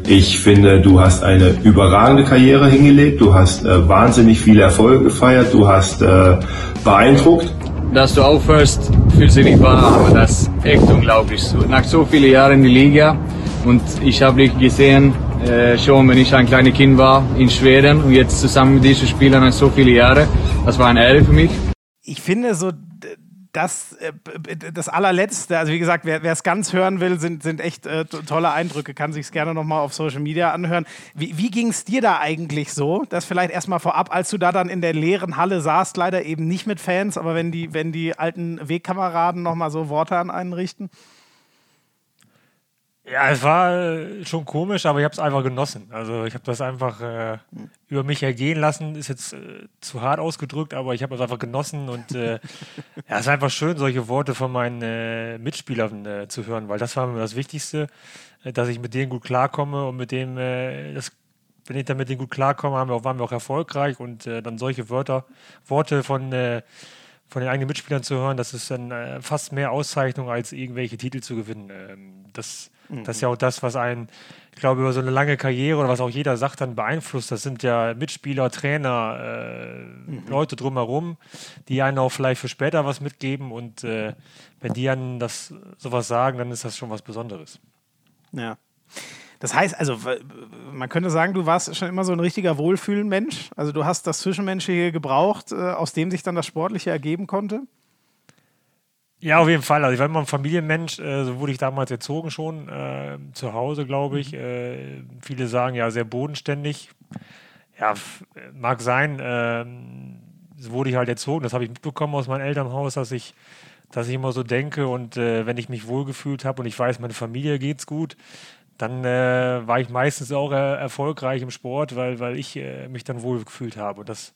Ich finde, du hast eine überragende Karriere hingelegt. Du hast äh, wahnsinnig viele Erfolge gefeiert. Du hast äh, beeindruckt. Dass du aufhörst, gefühlssinnig war, aber das ist echt unglaublich. Nach so vielen Jahren in der Liga und ich habe dich gesehen, äh, schon wenn ich ein kleines Kind war in Schweden und jetzt zusammen mit diesen Spielern nach so viele Jahre. Das war eine Ehre für mich. Ich finde so, das, äh, das allerletzte, also wie gesagt, wer es ganz hören will, sind, sind echt äh, tolle Eindrücke, kann sich es gerne nochmal auf Social Media anhören. Wie, wie ging es dir da eigentlich so? Das vielleicht erstmal vorab, als du da dann in der leeren Halle saßt, leider eben nicht mit Fans, aber wenn die, wenn die alten Wegkameraden nochmal so Worte an einen richten? Ja, es war äh, schon komisch, aber ich habe es einfach genossen. Also ich habe das einfach äh, über mich ergehen lassen. Ist jetzt äh, zu hart ausgedrückt, aber ich habe es einfach genossen und äh, ja, es ist einfach schön, solche Worte von meinen äh, Mitspielern äh, zu hören, weil das war mir das Wichtigste, dass ich mit denen gut klarkomme und mit dem, das, wenn ich dann mit denen gut klarkomme, haben wir auch, waren wir auch erfolgreich und dann solche Wörter, Worte von von den eigenen Mitspielern zu hören, das ist dann fast mehr Auszeichnung als irgendwelche Titel zu gewinnen. Ähm, das das ist ja auch das, was einen, ich glaube, über so eine lange Karriere oder was auch jeder sagt, dann beeinflusst. Das sind ja Mitspieler, Trainer, äh, mhm. Leute drumherum, die einen auch vielleicht für später was mitgeben. Und äh, wenn die dann das sowas sagen, dann ist das schon was Besonderes. Ja. Das heißt, also man könnte sagen, du warst schon immer so ein richtiger Wohlfühlenmensch. Also du hast das Zwischenmenschliche gebraucht, äh, aus dem sich dann das Sportliche ergeben konnte. Ja, auf jeden Fall. Also ich war immer ein Familienmensch, äh, so wurde ich damals erzogen schon, äh, zu Hause, glaube ich. Mhm. Äh, viele sagen ja sehr bodenständig. Ja, mag sein. Ähm, so wurde ich halt erzogen. Das habe ich mitbekommen aus meinem Elternhaus, dass ich, dass ich immer so denke und äh, wenn ich mich wohlgefühlt habe und ich weiß, meine Familie geht's gut, dann äh, war ich meistens auch äh, erfolgreich im Sport, weil, weil ich mich dann wohlgefühlt habe. Und das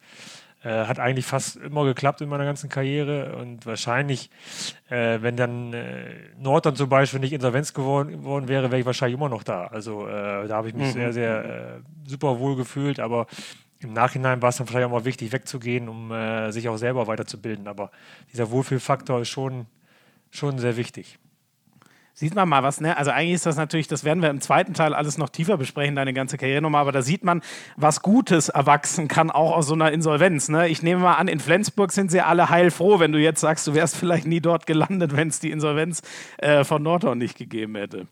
äh, hat eigentlich fast immer geklappt in meiner ganzen Karriere und wahrscheinlich, äh, wenn dann äh, Norton zum Beispiel nicht Insolvenz geworden, geworden wäre, wäre ich wahrscheinlich immer noch da. Also äh, da habe ich mich mhm. sehr, sehr äh, super wohl gefühlt, aber im Nachhinein war es dann vielleicht auch mal wichtig, wegzugehen, um äh, sich auch selber weiterzubilden. Aber dieser Wohlfühlfaktor ist schon, schon sehr wichtig. Sieht man mal was, ne? Also eigentlich ist das natürlich, das werden wir im zweiten Teil alles noch tiefer besprechen, deine ganze Karriere nochmal, aber da sieht man, was Gutes erwachsen kann, auch aus so einer Insolvenz. Ne? Ich nehme mal an, in Flensburg sind sie alle heilfroh, wenn du jetzt sagst, du wärst vielleicht nie dort gelandet, wenn es die Insolvenz äh, von Nordhorn nicht gegeben hätte.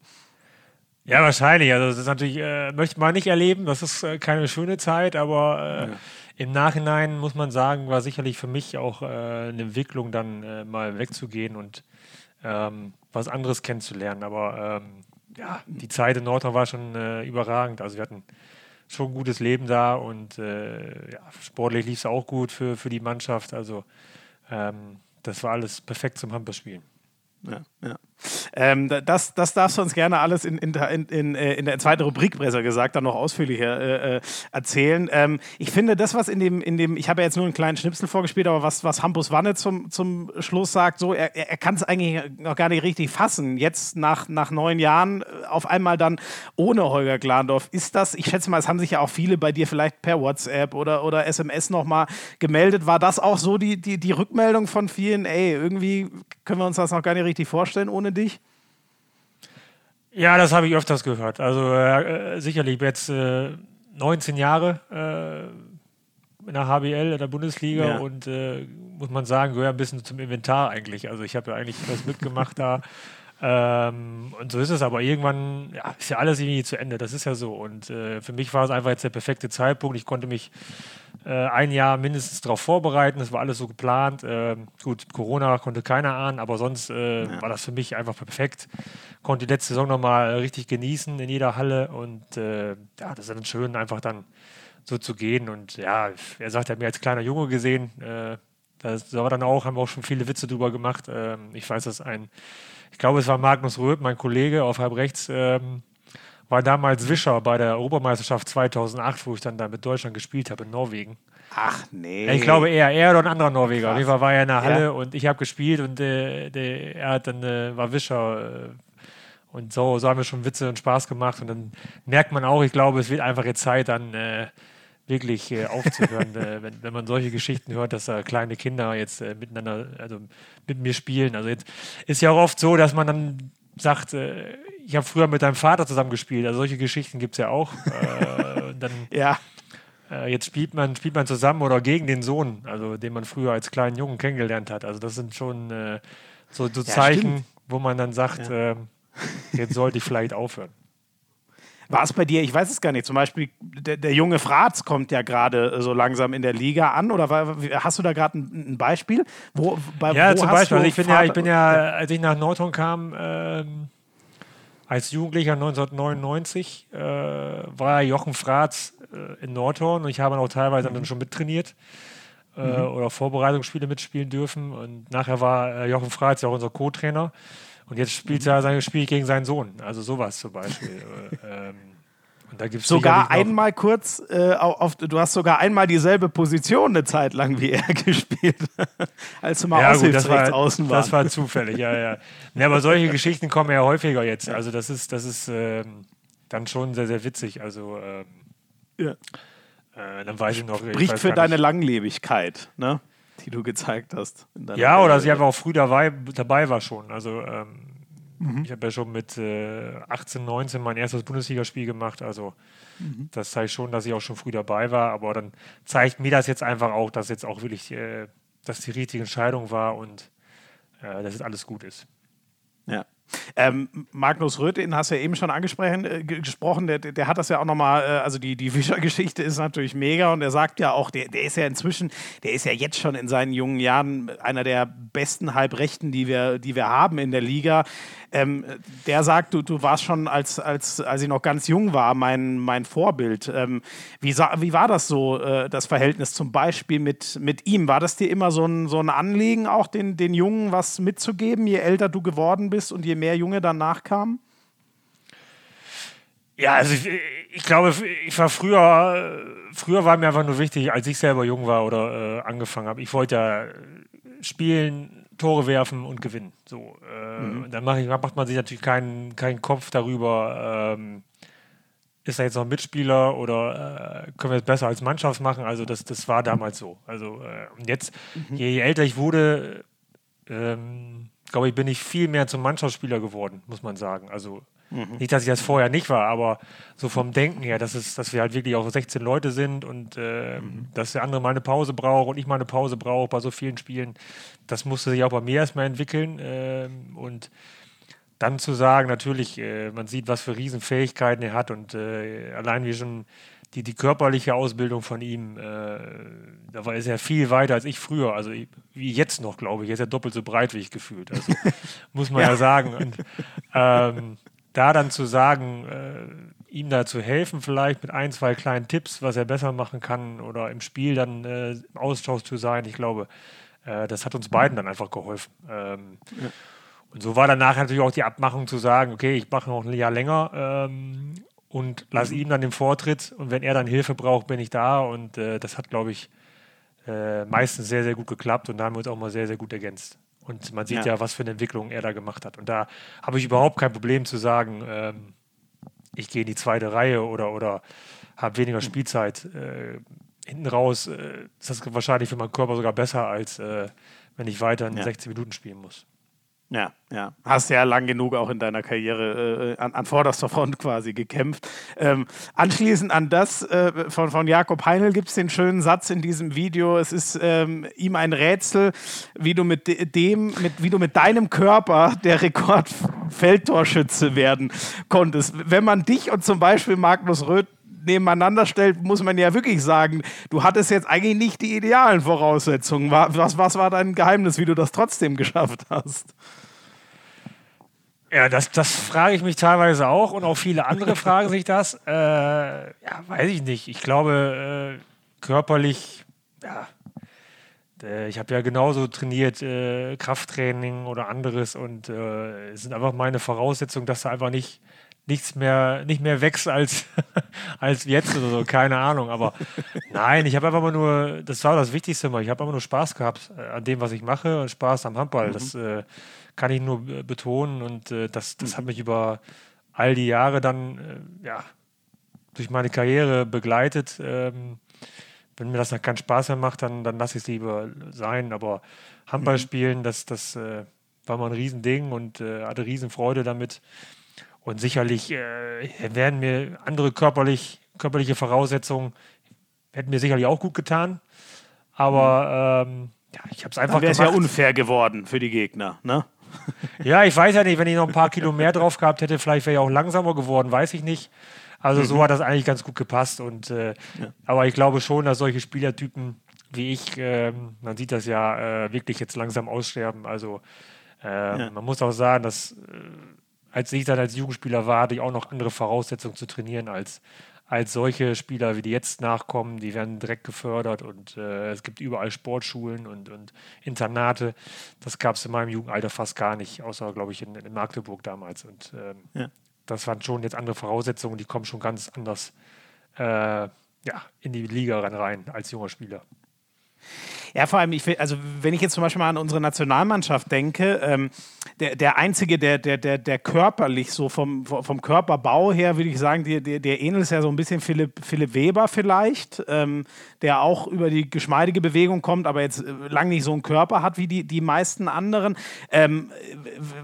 Ja, wahrscheinlich. Also das ist natürlich, äh, möchte man nicht erleben, das ist äh, keine schöne Zeit, aber äh, ja. im Nachhinein muss man sagen, war sicherlich für mich auch äh, eine Entwicklung, dann äh, mal wegzugehen und ähm, was anderes kennenzulernen. Aber ähm, ja, die Zeit in Nordhorn war schon äh, überragend. Also wir hatten schon ein gutes Leben da und äh, ja, sportlich lief es auch gut für, für die Mannschaft. Also ähm, das war alles perfekt zum Handballspielen. Ja, ja. Ähm, das, das darfst du uns gerne alles in, in, in, äh, in der zweiten Rubrik, besser gesagt, dann noch ausführlicher äh, äh, erzählen. Ähm, ich finde, das, was in dem, in dem ich habe ja jetzt nur einen kleinen Schnipsel vorgespielt, aber was, was Hampus Wanne zum, zum Schluss sagt, so, er, er kann es eigentlich noch gar nicht richtig fassen. Jetzt nach, nach neun Jahren äh, auf einmal dann ohne Holger Glandorf. Ist das, ich schätze mal, es haben sich ja auch viele bei dir vielleicht per WhatsApp oder, oder SMS nochmal gemeldet. War das auch so die, die, die Rückmeldung von vielen, ey, irgendwie können wir uns das noch gar nicht richtig vorstellen ohne dich? Ja, das habe ich öfters gehört. Also äh, sicherlich jetzt äh, 19 Jahre äh, in der HBL, in der Bundesliga ja. und äh, muss man sagen, gehöre ein bisschen zum Inventar eigentlich. Also ich habe ja eigentlich was mitgemacht da. Ähm, und so ist es aber irgendwann, ja, ist ja alles irgendwie zu Ende. Das ist ja so. Und äh, für mich war es einfach jetzt der perfekte Zeitpunkt. Ich konnte mich äh, ein Jahr mindestens darauf vorbereiten. Das war alles so geplant. Äh, gut, Corona konnte keiner ahnen, aber sonst äh, ja. war das für mich einfach perfekt. Konnte die letzte Saison nochmal richtig genießen in jeder Halle und äh, ja, das ist dann schön, einfach dann so zu gehen. Und ja, er sagt, er hat mir als kleiner Junge gesehen. Äh, das war dann auch, haben wir auch schon viele Witze drüber gemacht. Ähm, ich weiß, dass ein, ich glaube, es war Magnus Röth, mein Kollege auf halb rechts, ähm, war damals Wischer bei der Europameisterschaft 2008, wo ich dann da mit Deutschland gespielt habe in Norwegen. Ach nee. Ich glaube er, er oder ein anderer Norweger. Auf jeden Fall war er in der Halle ja. und ich habe gespielt und äh, der, er hat dann äh, war Wischer. Äh, und so, so haben wir schon Witze und Spaß gemacht. Und dann merkt man auch, ich glaube, es wird einfach jetzt Zeit, dann äh, wirklich äh, aufzuhören, äh, wenn, wenn man solche Geschichten hört, dass da kleine Kinder jetzt miteinander, also mit mir spielen. Also jetzt ist ja auch oft so, dass man dann sagt, äh, ich habe früher mit deinem Vater zusammen gespielt. Also solche Geschichten gibt es ja auch. Äh, dann, ja. Äh, jetzt spielt man, spielt man zusammen oder gegen den Sohn, also den man früher als kleinen Jungen kennengelernt hat. Also das sind schon äh, So, so Zeichen, ja, wo man dann sagt, ja. äh, jetzt sollte ich vielleicht aufhören. War es bei dir, ich weiß es gar nicht, zum Beispiel der, der junge Fratz kommt ja gerade so langsam in der Liga an oder war, hast du da gerade ein, ein, Beispiel? Wo, bei, ja, wo zum Beispiel, also ich bin ja, ich bin ja, als ich nach Nordhorn kam, ähm, als Jugendlicher 1999 äh, war Jochen Fratz äh, in Nordhorn und ich habe ihn auch teilweise mhm. dann schon mittrainiert äh, mhm. oder Vorbereitungsspiele mitspielen dürfen. Und nachher war äh, Jochen Fratz ja auch unser Co-Trainer. Und jetzt spielt er sein Spiel gegen seinen Sohn. Also sowas zum Beispiel. Äh, ähm, und da gibt's sogar einmal kurz, äh, auf, du hast sogar einmal dieselbe Position eine Zeit lang wie er gespielt, als du mal ja, gut, das war, außen warst. Das war zufällig, ja, ja. ja. Aber solche Geschichten kommen ja häufiger jetzt. Also das ist, das ist ähm, dann schon sehr, sehr witzig. Also ähm, ja. Äh, dann weiß ich noch. Spricht für deine Langlebigkeit, ne? Die du gezeigt hast. ja, oder sie einfach auch früh dabei, dabei war schon. Also ähm, mhm. ich habe ja schon mit äh, 18, 19 mein erstes Bundesligaspiel gemacht. Also mhm. das zeigt schon, dass ich auch schon früh dabei war. Aber dann zeigt mir das jetzt einfach auch, dass jetzt auch wirklich, äh, dass die richtige Entscheidung war und äh, dass jetzt alles gut ist. Ja. Ähm, Magnus Röth, den hast du ja eben schon angesprochen, äh, gesprochen, der, der hat das ja auch nochmal, äh, also die, die Wischer-Geschichte ist natürlich mega und er sagt ja auch, der, der ist ja inzwischen, der ist ja jetzt schon in seinen jungen Jahren einer der besten Halbrechten, die wir, die wir haben in der Liga. Ähm, der sagt, du, du warst schon, als, als, als ich noch ganz jung war, mein, mein Vorbild. Ähm, wie, wie war das so, äh, das Verhältnis zum Beispiel mit, mit ihm? War das dir immer so ein, so ein Anliegen, auch den, den Jungen was mitzugeben, je älter du geworden bist und je mehr Junge danach kamen? Ja, also ich, ich, glaube, ich war früher, früher war mir einfach nur wichtig, als ich selber jung war oder äh, angefangen habe. Ich wollte ja spielen, Tore werfen und gewinnen. So, äh, mhm. Dann mach ich, macht man sich natürlich keinen, keinen Kopf darüber, ähm, ist er jetzt noch ein Mitspieler oder äh, können wir es besser als Mannschaft machen? Also das, das war damals so. Also äh, und jetzt, mhm. je, je, älter ich wurde, ähm, glaube ich, bin ich viel mehr zum Mannschaftsspieler geworden, muss man sagen. Also Mhm. Nicht, dass ich das vorher nicht war, aber so vom Denken her, dass, es, dass wir halt wirklich auch 16 Leute sind und äh, mhm. dass der andere mal eine Pause braucht und ich mal eine Pause brauche bei so vielen Spielen, das musste sich auch bei mir erstmal entwickeln. Äh, und dann zu sagen, natürlich, äh, man sieht, was für Riesenfähigkeiten er hat und äh, allein wie schon die, die körperliche Ausbildung von ihm, äh, da war er viel weiter als ich früher, also wie jetzt noch, glaube ich. Er ist ja doppelt so breit wie ich gefühlt. Also muss man ja, ja sagen. Und ähm, da dann zu sagen, äh, ihm da zu helfen, vielleicht mit ein, zwei kleinen Tipps, was er besser machen kann oder im Spiel dann äh, im Austausch zu sein, ich glaube, äh, das hat uns beiden dann einfach geholfen. Ähm, ja. Und so war dann nachher natürlich auch die Abmachung zu sagen, okay, ich mache noch ein Jahr länger ähm, und lasse ihm dann den Vortritt und wenn er dann Hilfe braucht, bin ich da und äh, das hat, glaube ich, äh, meistens sehr, sehr gut geklappt und da haben wir uns auch mal sehr, sehr gut ergänzt. Und man sieht ja. ja, was für eine Entwicklung er da gemacht hat. Und da habe ich überhaupt kein Problem zu sagen, ähm, ich gehe in die zweite Reihe oder, oder habe weniger. Spielzeit. Äh, hinten raus äh, ist das wahrscheinlich für meinen Körper sogar besser, als äh, wenn ich weiter in ja. 16 Minuten spielen muss. Ja, ja. Hast ja lang genug auch in deiner Karriere äh, an, an, vorderster Front quasi gekämpft. Ähm, anschließend an das äh, von, von Jakob Heinl gibt es den schönen Satz in diesem Video. Es ist ähm, ihm ein Rätsel, wie du mit dem, mit, wie du mit deinem Körper der Rekordfeldtorschütze werden konntest. Wenn man dich und zum Beispiel Magnus Röth nebeneinander stellt, muss man ja wirklich sagen, du hattest jetzt eigentlich nicht die idealen Voraussetzungen. Was, was war dein Geheimnis, wie du das trotzdem geschafft hast? Ja, das, das frage ich mich teilweise auch und auch viele andere fragen sich das. Äh, ja, weiß ich nicht. Ich glaube, äh, körperlich, ja, äh, ich habe ja genauso trainiert, äh, Krafttraining oder anderes und äh, es sind einfach meine Voraussetzungen, dass da einfach nicht nichts mehr, nicht mehr wächst als, als jetzt oder so, keine Ahnung. Aber nein, ich habe einfach mal nur, das war das Wichtigste immer, ich habe einfach nur Spaß gehabt äh, an dem, was ich mache und Spaß am Handball. Mhm. Das äh, kann ich nur betonen und äh, das, das hat mich über all die Jahre dann äh, ja, durch meine Karriere begleitet. Ähm, wenn mir das dann keinen Spaß mehr macht, dann, dann lasse ich es lieber sein. Aber Handball mhm. spielen, das, das äh, war mal ein Riesending und äh, hatte Riesenfreude damit. Und sicherlich äh, werden mir andere körperlich, körperliche Voraussetzungen, hätten mir sicherlich auch gut getan. Aber mhm. ähm, ja, ich habe es einfach Dann wäre es ja unfair geworden für die Gegner, ne? Ja, ich weiß ja nicht, wenn ich noch ein paar Kilo mehr drauf gehabt hätte, vielleicht wäre ich auch langsamer geworden, weiß ich nicht. Also mhm. so hat das eigentlich ganz gut gepasst. Und, äh, ja. Aber ich glaube schon, dass solche Spielertypen wie ich, äh, man sieht das ja äh, wirklich jetzt langsam aussterben. Also ähm, ja. man muss auch sagen, dass äh, als ich dann als Jugendspieler war, hatte ich auch noch andere Voraussetzungen zu trainieren als, als solche Spieler, wie die jetzt nachkommen. Die werden direkt gefördert und äh, es gibt überall Sportschulen und, und Internate. Das gab es in meinem Jugendalter fast gar nicht, außer, glaube ich, in, in, Magdeburg damals. Und ähm, ja. das waren schon jetzt andere Voraussetzungen, die kommen schon ganz anders äh, ja, in die Liga rein als junger Spieler. Ja, vor allem, ich will, also wenn ich jetzt zum Beispiel mal an unsere Nationalmannschaft denke, ähm, der, der Einzige, der, der, der, der körperlich so vom, vom Körperbau her, würde ich sagen, der, der, der ähnelt ja so ein bisschen Philipp, Philipp Weber vielleicht, ähm, der auch über die geschmeidige Bewegung kommt, aber jetzt äh, lang nicht so einen Körper hat wie die, die meisten anderen. Ähm,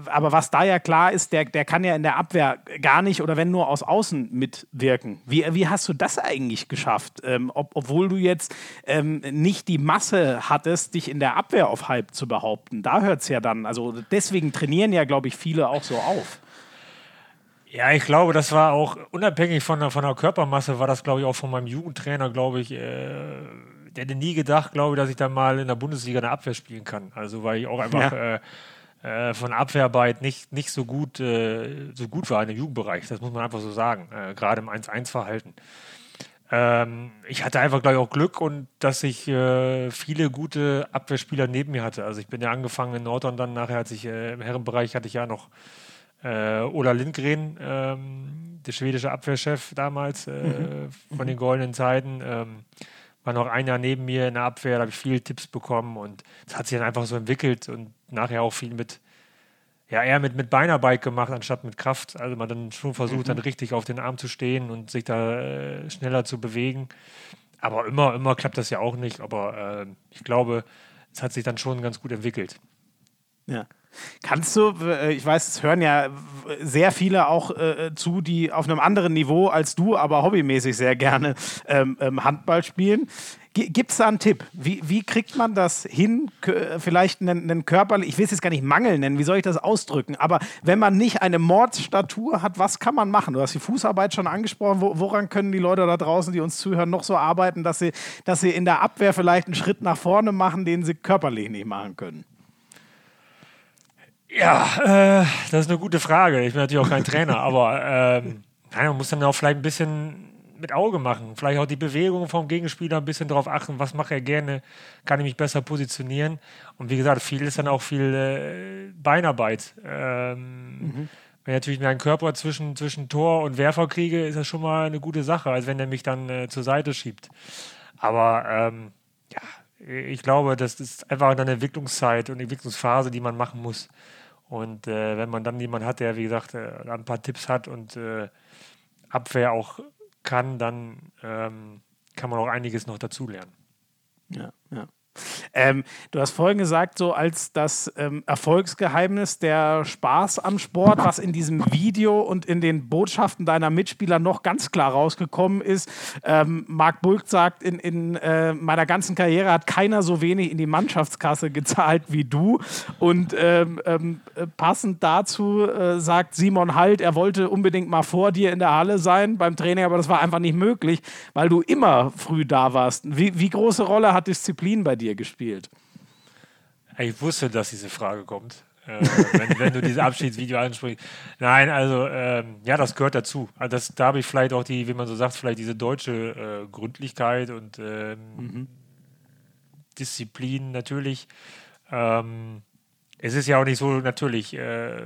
aber was da ja klar ist, der, der kann ja in der Abwehr gar nicht oder wenn nur aus außen mitwirken. Wie, wie hast du das eigentlich geschafft? Ähm, ob, obwohl du jetzt ähm, nicht die Masse hattest, dich in der Abwehr auf Halb zu behaupten. Da hört es ja dann, also deswegen trainieren ja, glaube ich, viele auch so auf. Ja, ich glaube, das war auch unabhängig von der, von der Körpermasse, war das, glaube ich, auch von meinem Jugendtrainer, glaube ich, äh, der hätte nie gedacht, glaube ich, dass ich dann mal in der Bundesliga eine Abwehr spielen kann. Also, weil ich auch einfach ja. äh, äh, von Abwehrarbeit nicht, nicht so, gut, äh, so gut war in dem Jugendbereich. Das muss man einfach so sagen, äh, gerade im 1-1-Verhalten. Ähm, ich hatte einfach, glaube ich, auch Glück und dass ich äh, viele gute Abwehrspieler neben mir hatte. Also ich bin ja angefangen in Nordhorn, dann nachher, als ich äh, im Herrenbereich hatte ich ja noch äh, Ola Lindgren, ähm, der schwedische Abwehrchef damals äh, mhm. von den goldenen Zeiten. Ähm, war noch ein Jahr neben mir in der Abwehr, da habe ich viele Tipps bekommen und es hat sich dann einfach so entwickelt und nachher auch viel mit ja, eher mit, mit Beinarbeit gemacht, anstatt mit Kraft. Also man dann schon versucht, mhm. dann richtig auf den Arm zu stehen und sich da äh, schneller zu bewegen. Aber immer, immer klappt das ja auch nicht. Aber äh, ich glaube, es hat sich dann schon ganz gut entwickelt. Ja. Kannst du, äh, ich weiß, es hören ja sehr viele auch äh, zu, die auf einem anderen Niveau als du, aber hobbymäßig sehr gerne ähm, ähm Handball spielen. Gibt es da einen Tipp? Wie, wie kriegt man das hin? Vielleicht einen, einen Körper, ich will es jetzt gar nicht Mangel nennen, wie soll ich das ausdrücken? Aber wenn man nicht eine Mordstatur hat, was kann man machen? Du hast die Fußarbeit schon angesprochen. woran können die Leute da draußen, die uns zuhören, noch so arbeiten, dass sie, dass sie in der Abwehr vielleicht einen Schritt nach vorne machen, den sie körperlich nicht machen können? Ja, äh, das ist eine gute Frage. Ich bin natürlich auch kein Trainer, aber ähm, man muss dann auch vielleicht ein bisschen mit Auge machen. Vielleicht auch die Bewegung vom Gegenspieler ein bisschen darauf achten, was mache er gerne, kann ich mich besser positionieren. Und wie gesagt, viel ist dann auch viel äh, Beinarbeit. Ähm, mhm. Wenn ich natürlich meinen Körper zwischen, zwischen Tor und Werfer kriege, ist das schon mal eine gute Sache, als wenn er mich dann äh, zur Seite schiebt. Aber ähm, ja, ich glaube, das ist einfach eine Entwicklungszeit und Entwicklungsphase, die man machen muss. Und äh, wenn man dann jemanden hat, der, wie gesagt, äh, ein paar Tipps hat und äh, Abwehr auch kann, dann ähm, kann man auch einiges noch dazulernen. Ja, ja. Ähm, du hast vorhin gesagt, so als das ähm, Erfolgsgeheimnis der Spaß am Sport, was in diesem Video und in den Botschaften deiner Mitspieler noch ganz klar rausgekommen ist. Ähm, Marc Bulk sagt, in, in äh, meiner ganzen Karriere hat keiner so wenig in die Mannschaftskasse gezahlt wie du. Und ähm, ähm, passend dazu äh, sagt Simon Halt, er wollte unbedingt mal vor dir in der Halle sein beim Training, aber das war einfach nicht möglich, weil du immer früh da warst. Wie, wie große Rolle hat Disziplin bei dir gespielt? Ich wusste, dass diese Frage kommt. Äh, wenn, wenn, du dieses Abschiedsvideo ansprichst. Nein, also ähm, ja, das gehört dazu. Also das, da habe ich vielleicht auch die, wie man so sagt, vielleicht diese deutsche äh, Gründlichkeit und ähm, mhm. Disziplin natürlich. Ähm, es ist ja auch nicht so natürlich. Äh,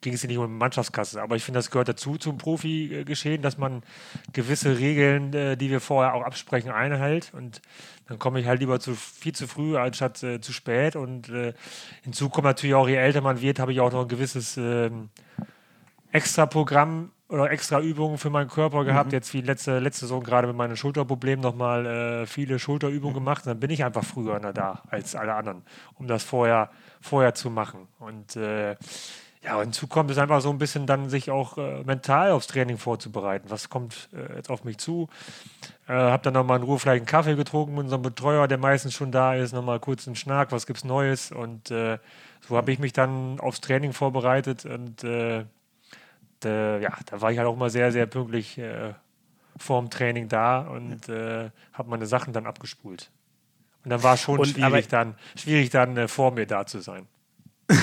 ging es nicht um Mannschaftskasse. Aber ich finde, das gehört dazu zum Profi-Geschehen, dass man gewisse Regeln, äh, die wir vorher auch absprechen, einhält. Und dann komme ich halt lieber zu viel zu früh anstatt äh, zu spät. Und äh, hinzu kommt natürlich auch, je älter man wird, habe ich auch noch ein gewisses ähm, extra Programm oder extra Übungen für meinen Körper gehabt. Mhm. Jetzt wie letzte, letzte Saison gerade mit meinem Schulterproblem nochmal äh, viele Schulterübungen mhm. gemacht. Und dann bin ich einfach früher da als alle anderen, um das vorher, vorher zu machen. Und äh, ja, und hinzu kommt es einfach so ein bisschen dann, sich auch äh, mental aufs Training vorzubereiten. Was kommt äh, jetzt auf mich zu? Äh, hab dann nochmal in Ruhe vielleicht einen Kaffee getrunken mit unserem Betreuer, der meistens schon da ist, nochmal kurz einen Schnack, was gibt's Neues und äh, so habe ich mich dann aufs Training vorbereitet und äh, ja, da war ich halt auch mal sehr, sehr pünktlich äh, vorm Training da und äh, habe meine Sachen dann abgespult. Und dann war es schon und, schwierig, dann, schwierig dann äh, vor mir da zu sein.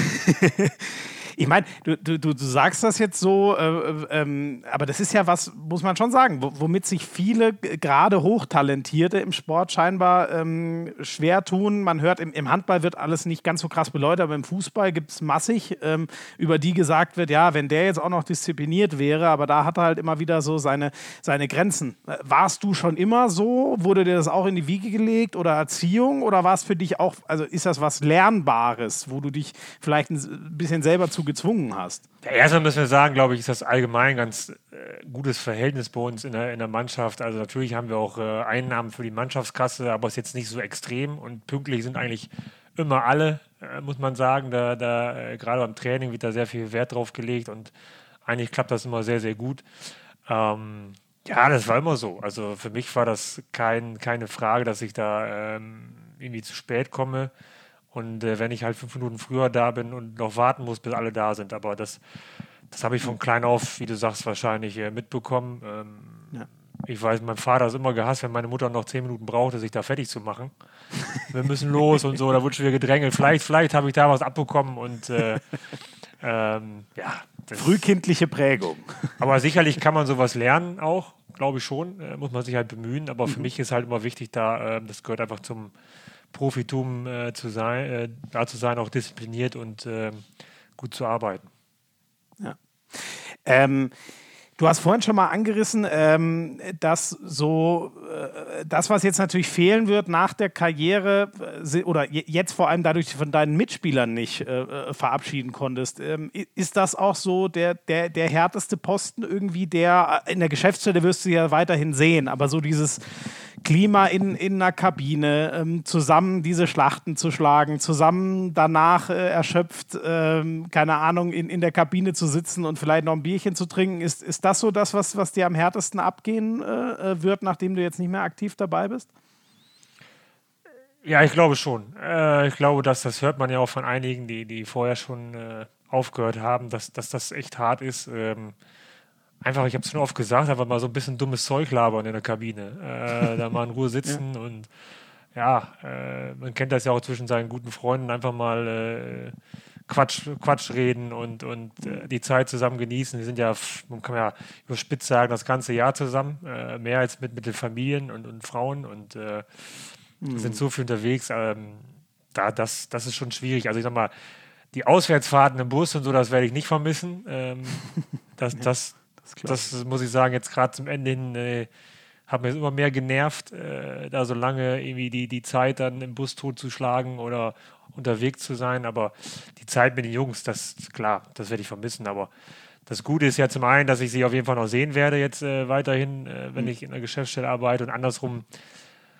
Ich meine, du, du, du sagst das jetzt so, äh, äh, ähm, aber das ist ja was, muss man schon sagen, womit sich viele, gerade Hochtalentierte im Sport scheinbar ähm, schwer tun. Man hört, im, im, Handball wird alles nicht ganz so krass beleuchtet, aber im Fußball gibt es massig, ähm, über die gesagt wird, ja, wenn der jetzt auch noch diszipliniert wäre, aber da hat er halt immer wieder so seine, seine Grenzen. Äh, warst du schon immer so? Wurde dir das auch in die Wiege gelegt oder Erziehung? Oder war es für dich auch, also ist das was Lernbares, wo du dich vielleicht ein bisschen selber zu gezwungen hast? Ja, erstmal müssen wir sagen, glaube ich, ist das allgemein ein ganz äh, gutes Verhältnis bei uns in der, in der Mannschaft. Also natürlich haben wir auch äh, Einnahmen für die Mannschaftskasse, aber es ist jetzt nicht so extrem und pünktlich sind eigentlich immer alle, äh, muss man sagen. Da, da äh, gerade beim Training wird da sehr viel Wert drauf gelegt und eigentlich klappt das immer sehr, sehr gut. Ähm, ja, das war immer so. Also für mich war das kein, keine Frage, dass ich da ähm, irgendwie zu spät komme. Und äh, wenn ich halt fünf Minuten früher da bin und noch warten muss, bis alle da sind. Aber das, das habe ich von klein auf, wie du sagst, wahrscheinlich äh, mitbekommen. Ähm, ja. Ich weiß, mein Vater ist immer gehasst, wenn meine Mutter noch zehn Minuten brauchte, sich da fertig zu machen. Wir müssen los und so, da wurde schon wieder gedrängelt. Vielleicht, vielleicht habe ich da was abbekommen und äh, ähm, ja. Frühkindliche Prägung. Aber sicherlich kann man sowas lernen auch, glaube ich schon. Äh, muss man sich halt bemühen. Aber für mhm. mich ist halt immer wichtig, da, äh, das gehört einfach zum, Profitum äh, zu sein, äh, da zu sein, auch diszipliniert und äh, gut zu arbeiten. Ja. Ähm, Du hast vorhin schon mal angerissen, ähm, dass so äh, das, was jetzt natürlich fehlen wird nach der Karriere äh, oder jetzt vor allem dadurch von deinen Mitspielern nicht äh, äh, verabschieden konntest, ähm, ist das auch so der, der, der härteste Posten irgendwie, der in der Geschäftsstelle wirst du ja weiterhin sehen, aber so dieses Klima in, in einer Kabine, ähm, zusammen diese Schlachten zu schlagen, zusammen danach äh, erschöpft, ähm, keine Ahnung, in, in der Kabine zu sitzen und vielleicht noch ein Bierchen zu trinken. Ist, ist das so das, was, was dir am härtesten abgehen äh, äh wird, nachdem du jetzt nicht mehr aktiv dabei bist? Ja, ich glaube schon. Äh, ich glaube, dass das hört man ja auch von einigen, die, die vorher schon äh, aufgehört haben, dass, dass das echt hart ist. Ähm, einfach, ich habe es schon oft gesagt, einfach mal so ein bisschen dummes Zeug labern in der Kabine. Äh, da mal in Ruhe sitzen ja. und ja, äh, man kennt das ja auch zwischen seinen guten Freunden, einfach mal Quatsch, Quatsch reden und, und äh, die Zeit zusammen genießen. Die sind ja, man kann ja überspitzt sagen, das ganze Jahr zusammen, äh, mehr als mit, mit den Familien und, und Frauen und äh, mhm. sind so viel unterwegs. Ähm, da, das, das ist schon schwierig. Also ich sag mal, die Auswärtsfahrten im Bus und so, das werde ich nicht vermissen. Ähm, das, das, das, das muss ich sagen, jetzt gerade zum Ende hin äh, hat mir immer mehr genervt, äh, da so lange irgendwie die, die Zeit dann im Bus totzuschlagen oder unterwegs zu sein. Aber die Zeit mit den Jungs, das klar, das werde ich vermissen. Aber das Gute ist ja zum einen, dass ich sie auf jeden Fall noch sehen werde jetzt äh, weiterhin, äh, wenn mhm. ich in der Geschäftsstelle arbeite. Und andersrum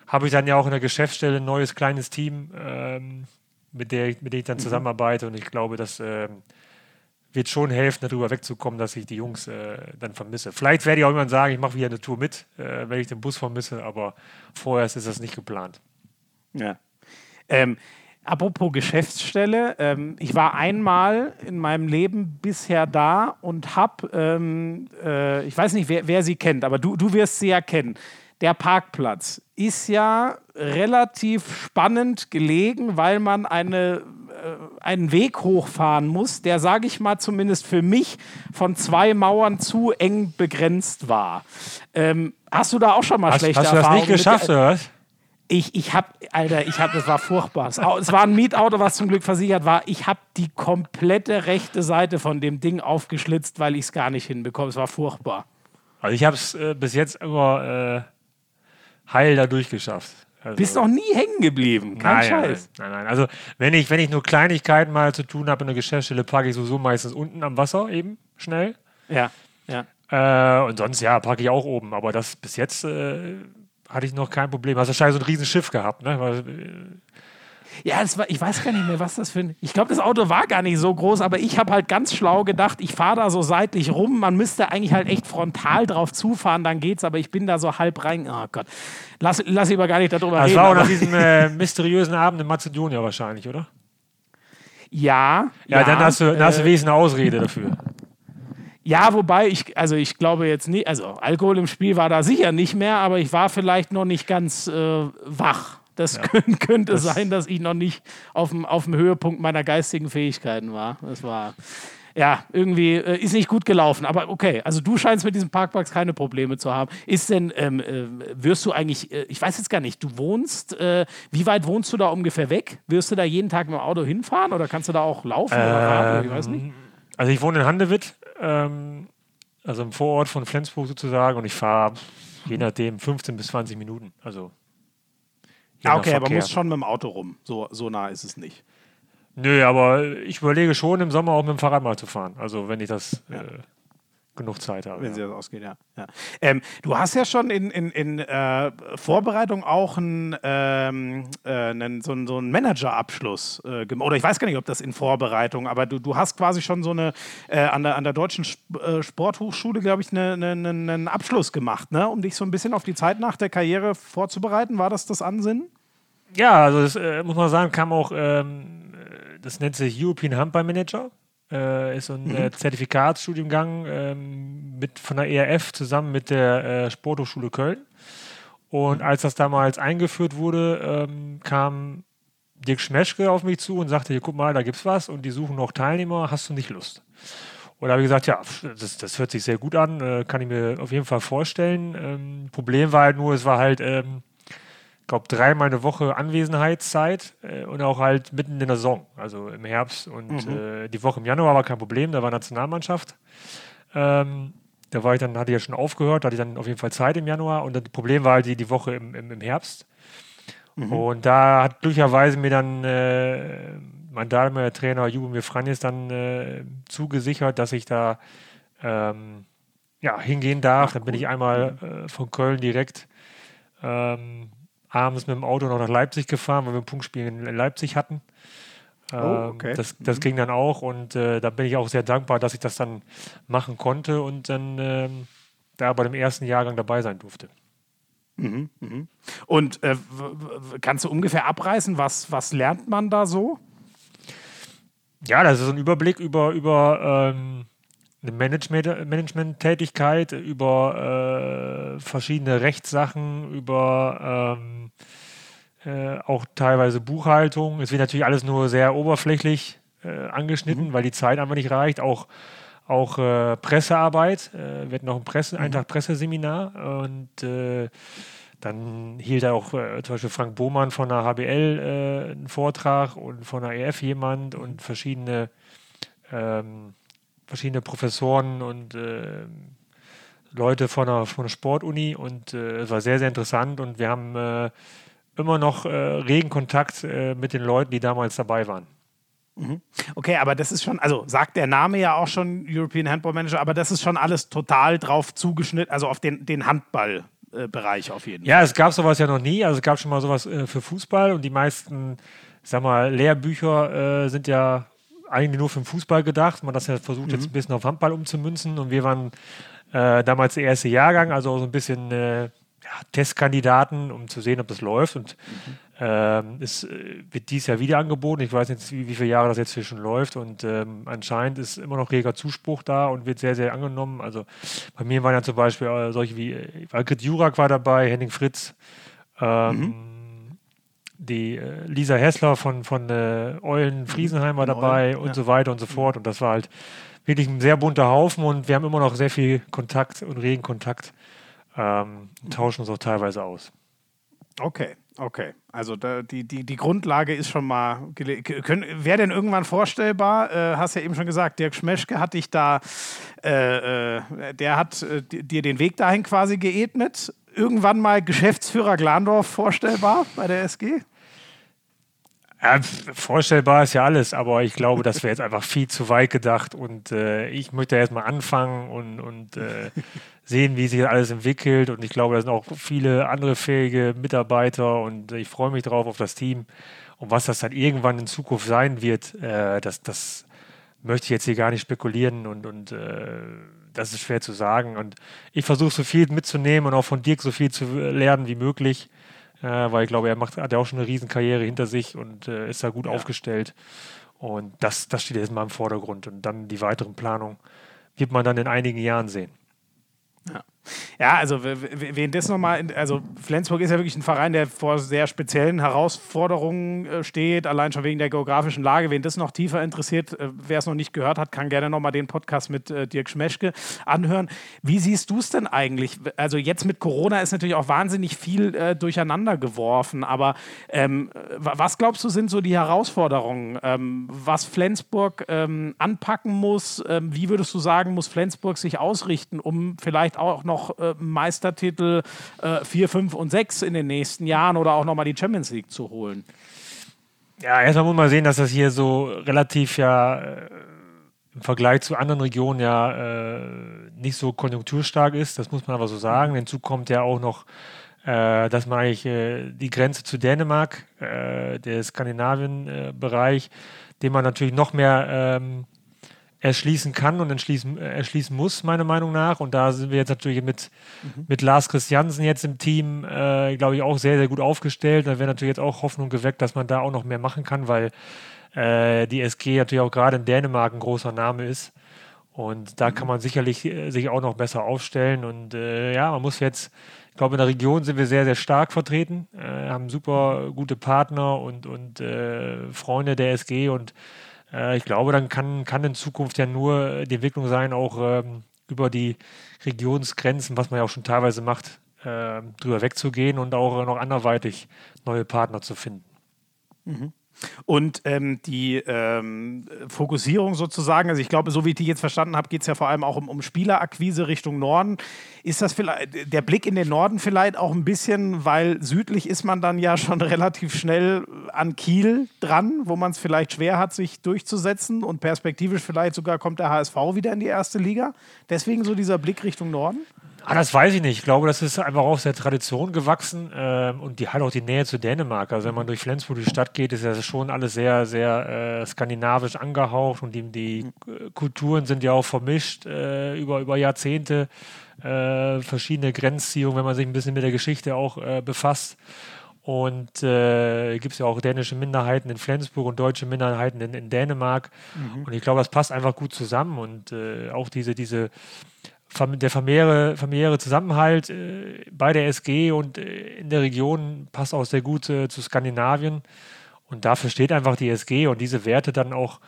habe ich dann ja auch in der Geschäftsstelle ein neues kleines Team, ähm, mit, der, mit dem ich dann mhm. zusammenarbeite. Und ich glaube, dass ähm, wird schon helfen, darüber wegzukommen, dass ich die Jungs äh, dann vermisse. Vielleicht werde ich auch irgendwann sagen, ich mache wieder eine Tour mit, äh, wenn ich den Bus vermisse, aber vorher ist das nicht geplant. Ja. Ähm, apropos Geschäftsstelle, ähm, ich war einmal in meinem Leben bisher da und habe, ähm, äh, ich weiß nicht, wer, wer, sie kennt, aber du, du wirst sie ja kennen. Der Parkplatz ist ja relativ spannend gelegen, weil man eine äh, einen Weg hochfahren muss, der, sage ich mal, zumindest für mich von zwei Mauern zu eng begrenzt war. Ähm, hast du da auch schon mal hast, schlechte Erfahrungen? Hast du das nicht geschafft, oder was? Ich, ich habe, Alter, ich habe, das war furchtbar. Es war ein Mietauto, was zum Glück versichert war. Ich habe die komplette rechte Seite von dem Ding aufgeschlitzt, weil ich es gar nicht hinbekomme. Es war furchtbar. Also ich habe es äh, bis jetzt immer äh, heil da durchgeschafft. Also, Bist noch nie hängen geblieben. Kein nein, Scheiß. Nein, nein, nein. Also, wenn ich, wenn ich nur Kleinigkeiten mal zu tun habe in der Geschäftsstelle, packe ich sowieso meistens unten am Wasser eben schnell. Ja, ja. Äh, und sonst, ja, packe ich auch oben. Aber das bis jetzt äh, hatte ich noch kein Problem. Hast du wahrscheinlich so ein Riesenschiff gehabt, ne? Ja, das war, ich weiß gar nicht mehr, was das für ein. Ich glaube, das Auto war gar nicht so groß, aber ich habe halt ganz schlau gedacht, ich fahre da so seitlich rum. Man müsste eigentlich halt echt frontal drauf zufahren, dann geht's, aber ich bin da so halb rein. Oh Gott. Lass, lass lieber gar nicht darüber das reden. Das war auch nach diesem äh, mysteriösen Abend in Mazedonien wahrscheinlich, oder? Ja. Ja, dann hast du, dann hast du äh, wenigstens eine Ausrede dafür. Ja, wobei ich, also ich glaube jetzt nicht, also Alkohol im Spiel war da sicher nicht mehr, aber ich war vielleicht noch nicht ganz äh, wach. Das könnt, könnte Das- sein, dass ich noch nicht auf dem, auf dem Höhepunkt meiner geistigen Fähigkeiten war. Das war, ja, irgendwie äh, ist nicht gut gelaufen. Aber okay, also du scheinst mit diesem Parkplatz keine Probleme zu haben. Ist denn, ähm, äh, wirst du eigentlich, äh, ich weiß jetzt gar nicht, du wohnst, äh, wie weit wohnst du da ungefähr weg? Wirst du da jeden Tag mit dem Auto hinfahren oder kannst du da auch laufen oder radeln? Ich weiß nicht. Also ich wohne in Handewitt, ähm, also im Vorort von Flensburg sozusagen, und ich fahre je nachdem 15 bis 20 Minuten. Also Ja, nach okay, aber Verkehr. musst schon mit dem Auto rum. So, so nah ist es nicht. Nö, aber ich überlege schon im Sommer auch mit dem Fahrrad mal zu fahren. Also wenn ich das äh, genug Zeit habe. Wenn ja. sie das ausgeht, ja. ja. Ähm, du hast ja schon in, in, in äh, Vorbereitung auch einen, ähm, äh, einen, so, einen, so einen Managerabschluss äh, gemacht. Oder ich weiß gar nicht, ob das in Vorbereitung, aber du, du hast quasi schon so eine äh, an, der, an der Deutschen Sp äh, Sporthochschule, glaube ich, eine, eine, eine, einen Abschluss gemacht, ne? um dich so ein bisschen auf die Zeit nach der Karriere vorzubereiten. War das das Ansinnen? Ja, also das äh, muss man sagen, kam auch, ähm, äh, das nennt sich European Handball Manager. Äh, ist ein äh, Zertifikatsstudiengang ähm, mit, von der ERF zusammen mit der äh, Sporthochschule Köln. Und als das damals eingeführt wurde, ähm, kam Dirk Schmeschke auf mich zu und sagte, hier guck mal, da gibt's was und die suchen noch Teilnehmer, hast du nicht Lust? Und da habe ich gesagt, ja, das, das hört sich sehr gut an, äh, kann ich mir auf jeden Fall vorstellen. Ähm, Problem war halt nur, es war halt, ähm, glaube, dreimal eine Woche Anwesenheitszeit äh, und auch halt mitten in der Saison, also im Herbst. Und äh, die Woche im Januar war kein Problem, da war Nationalmannschaft. Ähm, da war ich dann, hatte ich ja schon aufgehört, da hatte ich dann auf jeden Fall Zeit im Januar und das Problem war halt die, die Woche im, im, im Herbst. Und da hat glücklicherweise mir dann äh, mein damaliger Trainer Jubomir Franjes dann äh, zugesichert, dass ich da ähm, ja, hingehen darf. dann bin ich einmal äh, von Köln direkt ähm, abends mit dem Auto noch nach Leipzig gefahren, weil wir ein Punktspiel in Leipzig hatten. Ähm, okay. Das, das ging dann auch und äh, da bin ich auch sehr dankbar, dass ich das dann machen konnte und dann ähm, da bei dem ersten Jahrgang dabei sein durfte. Und äh, w- w- kannst du ungefähr abreißen, was, was lernt man da so? Ja, das ist ein Überblick über, über ähm, eine Management- Management-Tätigkeit, über äh, verschiedene Rechtssachen, über ähm, äh, auch teilweise Buchhaltung. Es wird natürlich alles nur sehr oberflächlich äh, angeschnitten, weil die Zeit einfach nicht reicht. Auch, auch äh, Pressearbeit. Äh, wir hatten noch ein, Presse, einen Tag Presseseminar und äh, dann hielt da auch äh, zum Beispiel Frank Bohmann von der HBL äh, einen Vortrag und von der EF jemand und verschiedene, ähm, verschiedene Professoren und äh, Leute von der, von der Sportuni und äh, es war sehr, sehr interessant und wir haben äh, immer noch äh, regen Kontakt äh, mit den Leuten, die damals dabei waren. Okay, aber das ist schon, also sagt der Name ja auch schon European Handball Manager, aber das ist schon alles total drauf zugeschnitten, also auf den, den Handballbereich auf jeden Fall. Ja, es gab sowas ja noch nie. Also es gab schon mal sowas äh, für Fußball und die meisten, ich sag mal, Lehrbücher äh, sind ja eigentlich nur für den Fußball gedacht. Man hat das ja versucht, jetzt ein bisschen auf Handball umzumünzen und wir waren äh, damals der erste Jahrgang, also so ein bisschen äh, ja, Testkandidaten, um zu sehen, ob das läuft. Und ähm, es äh, wird dies Jahr wieder angeboten. Ich weiß nicht, wie, wie viele Jahre das jetzt hier schon läuft. Und ähm, anscheinend ist immer noch reger Zuspruch da und wird sehr, sehr angenommen. Also bei mir waren ja zum Beispiel äh, solche wie äh, Algrid Jurak war dabei, Henning Fritz, ähm, die äh, Lisa Hessler von, von äh, Eulen Friesenheim war dabei und so weiter und so fort. Und das war halt wirklich ein sehr bunter Haufen und wir haben immer noch sehr viel Kontakt und regen Kontakt. Ähm, und tauschen uns auch teilweise aus. Okay, okay. Also da, die, die, die Grundlage ist schon mal. Wäre denn irgendwann vorstellbar? Äh, hast ja eben schon gesagt, Dirk Schmeschke hat dich da, äh, äh, der hat äh, di- dir den Weg dahin quasi geebnet. Irgendwann mal Geschäftsführer Glandorf vorstellbar bei der SG? Ja, vorstellbar ist ja alles, aber ich glaube, das wäre jetzt einfach viel zu weit gedacht und äh, ich möchte erst mal anfangen und, und äh, sehen, wie sich alles entwickelt und ich glaube, da sind auch viele andere fähige Mitarbeiter und ich freue mich drauf auf das Team und was das dann irgendwann in Zukunft sein wird, äh, das, das möchte ich jetzt hier gar nicht spekulieren und, und äh, das ist schwer zu sagen und ich versuche so viel mitzunehmen und auch von Dirk so viel zu lernen wie möglich äh, weil ich glaube, er macht, hat ja auch schon eine Riesenkarriere hinter sich und äh, ist da gut aufgestellt. Und das, das steht jetzt mal im Vordergrund. Und dann die weiteren Planungen wird man dann in einigen Jahren sehen. Ja. Ja, also wen das nochmal, also Flensburg ist ja wirklich ein Verein, der vor sehr speziellen Herausforderungen äh, steht, allein schon wegen der geografischen Lage. Wen das noch tiefer interessiert, äh, wer es noch nicht gehört hat, kann gerne nochmal den Podcast mit äh, Dirk Schmeschke anhören. Wie siehst du es denn eigentlich? Also jetzt mit Corona ist natürlich auch wahnsinnig viel durcheinander geworfen, aber ähm, was glaubst du sind so die Herausforderungen, ähm, was Flensburg ähm, anpacken muss? Ähm, wie würdest du sagen, muss Flensburg sich ausrichten, um vielleicht auch noch noch äh, Meistertitel äh, 4, 5 und 6 in den nächsten Jahren oder auch nochmal die Champions League zu holen? Ja, erstmal muss man sehen, dass das hier so relativ ja äh, im Vergleich zu anderen Regionen ja äh, nicht so konjunkturstark ist. Das muss man aber so sagen. Hinzu kommt ja auch noch, äh, dass man eigentlich äh, die Grenze zu Dänemark, äh, der Skandinavien-Bereich, den man natürlich noch mehr ähm, erschließen kann und erschließen, äh, erschließen muss, meiner Meinung nach. Und da sind wir jetzt natürlich mit, mhm. mit Lars Christiansen jetzt im Team, äh, glaube ich, auch sehr, sehr gut aufgestellt. Da wäre natürlich jetzt auch Hoffnung geweckt, dass man da auch noch mehr machen kann, weil äh, die SG natürlich auch gerade in Dänemark ein großer Name ist. Und da mhm. kann man sicherlich äh, sich auch noch besser aufstellen. Und äh, ja, man muss jetzt, ich glaube, in der Region sind wir sehr, sehr stark vertreten, äh, haben super gute Partner und, und Freunde der SG und äh, ich glaube, dann kann, kann in Zukunft ja nur die Entwicklung sein, auch ähm, über die Regionsgrenzen, was man ja auch schon teilweise macht, äh, drüber wegzugehen und auch noch anderweitig neue Partner zu finden. Mhm. Und ähm, die ähm, Fokussierung sozusagen, also ich glaube, so wie ich die jetzt verstanden habe, geht es ja vor allem auch um, um Spielerakquise Richtung Norden. Ist das vielleicht der Blick in den Norden vielleicht auch ein bisschen, weil südlich ist man dann ja schon relativ schnell an Kiel dran, wo man es vielleicht schwer hat, sich durchzusetzen und perspektivisch vielleicht sogar kommt der HSV wieder in die erste Liga. Deswegen so dieser Blick Richtung Norden? Ah, das weiß ich nicht. Ich glaube, das ist einfach aus der Tradition gewachsen ähm, und die hat auch die Nähe zu Dänemark. Also wenn man durch Flensburg die Stadt geht, ist ja schon alles sehr, sehr äh, skandinavisch angehaucht und die, die Kulturen sind ja auch vermischt äh, über, über Jahrzehnte. Äh, verschiedene Grenzziehungen, wenn man sich ein bisschen mit der Geschichte auch äh, befasst. Und äh, gibt es ja auch dänische Minderheiten in Flensburg und deutsche Minderheiten in, in Dänemark. Mhm. Und ich glaube, das passt einfach gut zusammen. Und äh, auch diese, diese der familiäre, familiäre Zusammenhalt äh, bei der SG und äh, in der Region passt auch sehr gut äh, zu Skandinavien. Und dafür steht einfach die SG und diese Werte dann auch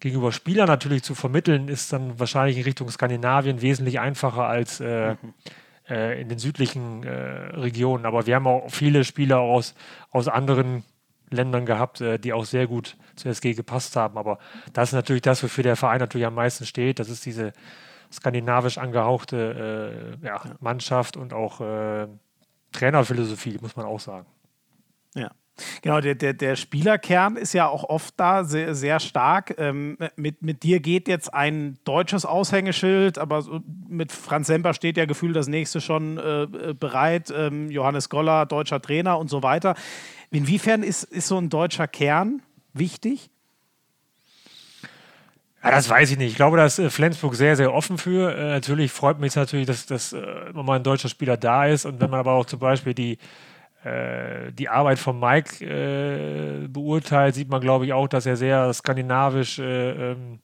gegenüber Spielern natürlich zu vermitteln, ist dann wahrscheinlich in Richtung Skandinavien wesentlich einfacher als äh, mhm. Äh, in den südlichen äh, Regionen. Aber wir haben auch viele Spieler aus, aus anderen Ländern gehabt, die auch sehr gut zur SG gepasst haben. Aber das ist natürlich das, wofür der Verein natürlich am meisten steht. Das ist diese skandinavisch angehauchte äh, ja, Mannschaft und auch äh, Trainerphilosophie, muss man auch sagen. Ja. Genau, der, der, der Spielerkern ist ja auch oft da sehr, sehr stark. Ähm, mit, mit dir geht jetzt ein deutsches Aushängeschild, aber mit Franz Semper steht ja gefühlt das nächste schon äh, bereit. Ähm, Johannes Goller, deutscher Trainer und so weiter. Inwiefern ist, ist so ein deutscher Kern wichtig? Ja, das weiß ich nicht. Ich glaube, da ist äh, Flensburg sehr, sehr offen für. Äh, natürlich freut mich natürlich, dass, dass äh, mal ein deutscher Spieler da ist. Und wenn man aber auch zum Beispiel die, äh, die Arbeit von Mike äh, beurteilt, sieht man, glaube ich, auch, dass er sehr skandinavisch äh, ähm,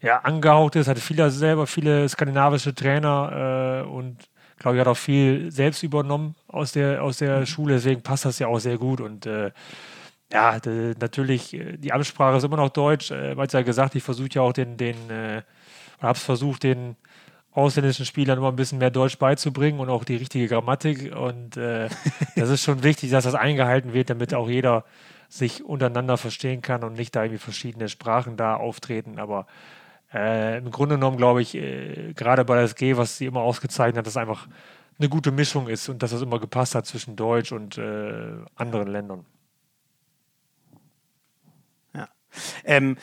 ja, angehaucht ist. Hat viele selber viele skandinavische Trainer und glaube ich, hat auch viel selbst übernommen aus der, aus der Schule. Deswegen passt das ja auch sehr gut. Und ja, natürlich, äh, die Amtssprache ist immer noch Deutsch. Äh, weil ja gesagt, ich versuche ja auch den, den äh, habe es versucht, den ausländischen Spielern immer ein bisschen mehr Deutsch beizubringen und auch die richtige Grammatik. Und äh, das ist schon wichtig, dass das eingehalten wird, damit auch jeder sich untereinander verstehen kann und nicht da irgendwie verschiedene Sprachen da auftreten. Aber äh, im Grunde genommen glaube ich, äh, gerade bei der SG, was sie immer ausgezeichnet hat, dass es einfach eine gute Mischung ist und dass es immer gepasst hat zwischen Deutsch und äh, anderen Ländern. Ähm,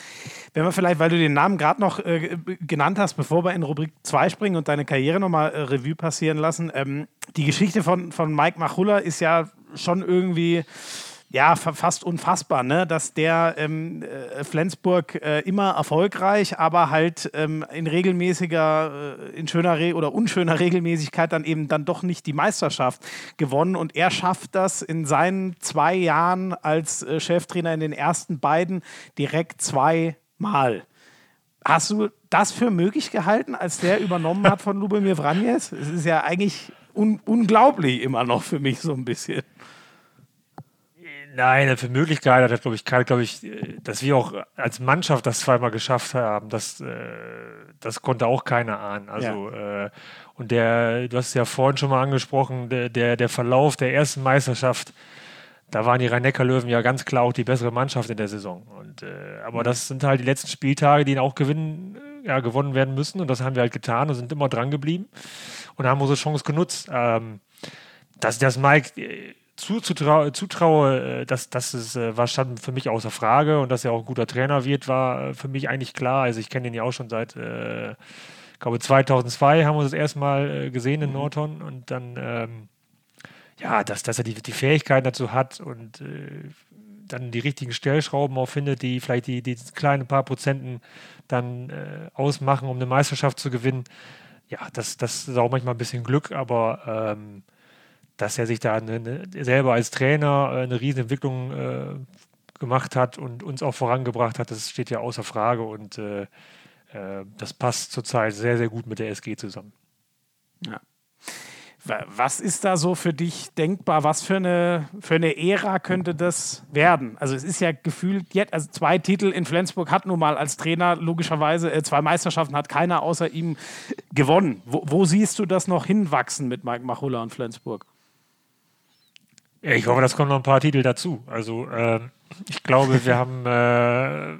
wenn wir vielleicht, weil du den Namen gerade noch äh, genannt hast, bevor wir in Rubrik 2 springen und deine Karriere nochmal äh, Revue passieren lassen, ähm, die Geschichte von, von Mike Machulla ist ja schon irgendwie ja, fast unfassbar, ne? dass der ähm, äh, Flensburg äh, immer erfolgreich, aber halt ähm, in regelmäßiger, äh, in schöner Re oder unschöner Regelmäßigkeit dann eben dann doch nicht die Meisterschaft gewonnen. Und er schafft das in seinen zwei Jahren als äh, Cheftrainer in den ersten beiden direkt zweimal. Hast du das für möglich gehalten, als der übernommen hat von Lubomir Vranjes? Es ist ja eigentlich un unglaublich immer noch für mich so ein bisschen. Nein, für Möglichkeit hat, glaube ich, glaube ich, dass wir auch als Mannschaft das zweimal geschafft haben, das, äh, das konnte auch keiner ahnen. Also, ja. äh, und der, du hast es ja vorhin schon mal angesprochen, der, der, der Verlauf der ersten Meisterschaft, da waren die Rhein-Neckar-Löwen ja ganz klar auch die bessere Mannschaft in der Saison. Und, äh, aber das sind halt die letzten Spieltage, die auch gewinnen, ja, gewonnen werden müssen. Und das haben wir halt getan und sind immer dran geblieben und haben unsere Chance genutzt. Ähm, dass das Mike äh, zutraue, zutraue, äh, dass das ist, äh, war stand für mich außer Frage und dass er auch ein guter Trainer wird, war für mich eigentlich klar. Also ich kenne ihn ja auch schon seit, äh, ich glaube 2002 haben wir das erstmal gesehen in mhm. Norton und dann ähm, ja, dass, dass er die, die Fähigkeiten dazu hat und äh, dann die richtigen Stellschrauben auch findet, die vielleicht die, die kleinen paar Prozenten dann äh, ausmachen, um eine Meisterschaft zu gewinnen. Ja, das, das ist auch manchmal ein bisschen Glück, aber ähm, dass er sich da eine, eine, selber als Trainer äh, eine Riesenentwicklung äh, gemacht hat und uns auch vorangebracht hat, das steht ja außer Frage und äh, äh das passt zurzeit sehr, sehr gut mit der SG zusammen. Ja. Was ist da so für dich denkbar? Was für eine, für eine Ära könnte das werden? Also es ist ja gefühlt jetzt, also zwei Titel in Flensburg hat nun mal als Trainer logischerweise, äh, zwei Meisterschaften hat keiner außer ihm gewonnen. Wo, wo siehst du das noch hinwachsen mit Mike Machulla und Flensburg? Ja, ich hoffe, das kommen noch ein paar Titel dazu. Also äh, ich glaube, wir haben äh,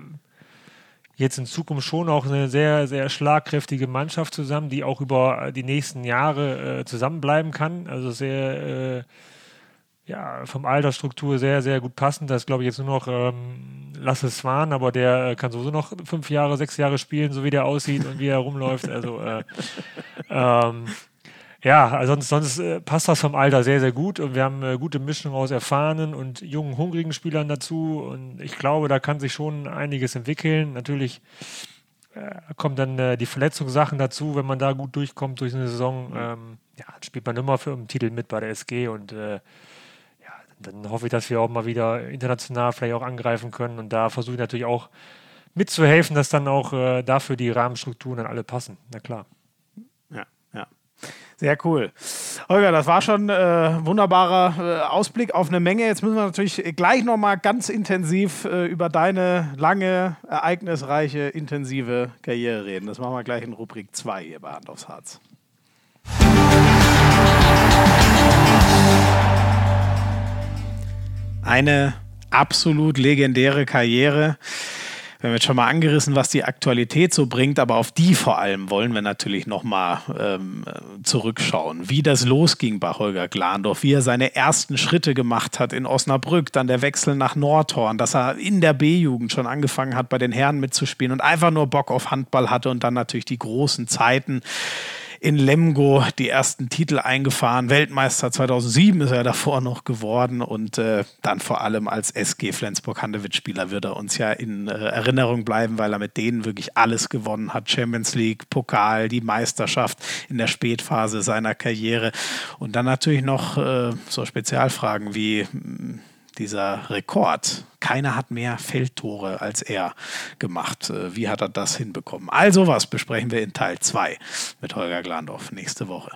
jetzt in Zukunft schon auch eine sehr, sehr schlagkräftige Mannschaft zusammen, die auch über die nächsten Jahre äh, zusammenbleiben kann. Also sehr, äh, ja, vom Altersstruktur sehr, sehr gut passend. Das glaube ich, jetzt nur noch ähm, Lasse Swan, aber der kann sowieso noch fünf Jahre, sechs Jahre spielen, so wie der aussieht und wie er rumläuft. Also äh, ähm, ja, also sonst, sonst äh, passt das vom Alter sehr, sehr gut und wir haben eine äh, gute Mischung aus erfahrenen und jungen, hungrigen Spielern dazu und ich glaube, da kann sich schon einiges entwickeln. Natürlich äh, kommen dann äh, die Verletzungssachen dazu, wenn man da gut durchkommt durch eine Saison. Ähm, ja, spielt man immer für einen Titel mit bei der SG und äh, ja, dann hoffe ich, dass wir auch mal wieder international vielleicht auch angreifen können und da versuche ich natürlich auch mitzuhelfen, dass dann auch äh, dafür die Rahmenstrukturen dann alle passen. Na klar. Sehr cool. Holger, das war schon äh, wunderbarer äh, Ausblick auf eine Menge. Jetzt müssen wir natürlich gleich nochmal ganz intensiv äh, über deine lange, ereignisreiche, intensive Karriere reden. Das machen wir gleich in Rubrik 2 hier bei Hand aufs Harz. Eine absolut legendäre Karriere. Wir haben jetzt schon mal angerissen, was die Aktualität so bringt, aber auf die vor allem wollen wir natürlich nochmal ähm, zurückschauen. Wie das losging bei Holger Glandorf, wie er seine ersten Schritte gemacht hat in Osnabrück, dann der Wechsel nach Nordhorn, dass er in der B-Jugend schon angefangen hat, bei den Herren mitzuspielen und einfach nur Bock auf Handball hatte und dann natürlich die großen Zeiten in Lemgo die ersten Titel eingefahren. Weltmeister 2007 ist er davor noch geworden und äh, dann vor allem als SG Flensburg-Handewitt-Spieler wird er uns ja in äh, Erinnerung bleiben, weil er mit denen wirklich alles gewonnen hat. Champions League, Pokal, die Meisterschaft in der Spätphase seiner Karriere und dann natürlich noch äh, so Spezialfragen wie hm, dieser Rekord. Keiner hat mehr Feldtore als er gemacht. Äh, wie hat er das hinbekommen? All sowas besprechen wir in Teil 2 mit Holger Glandorf nächste Woche.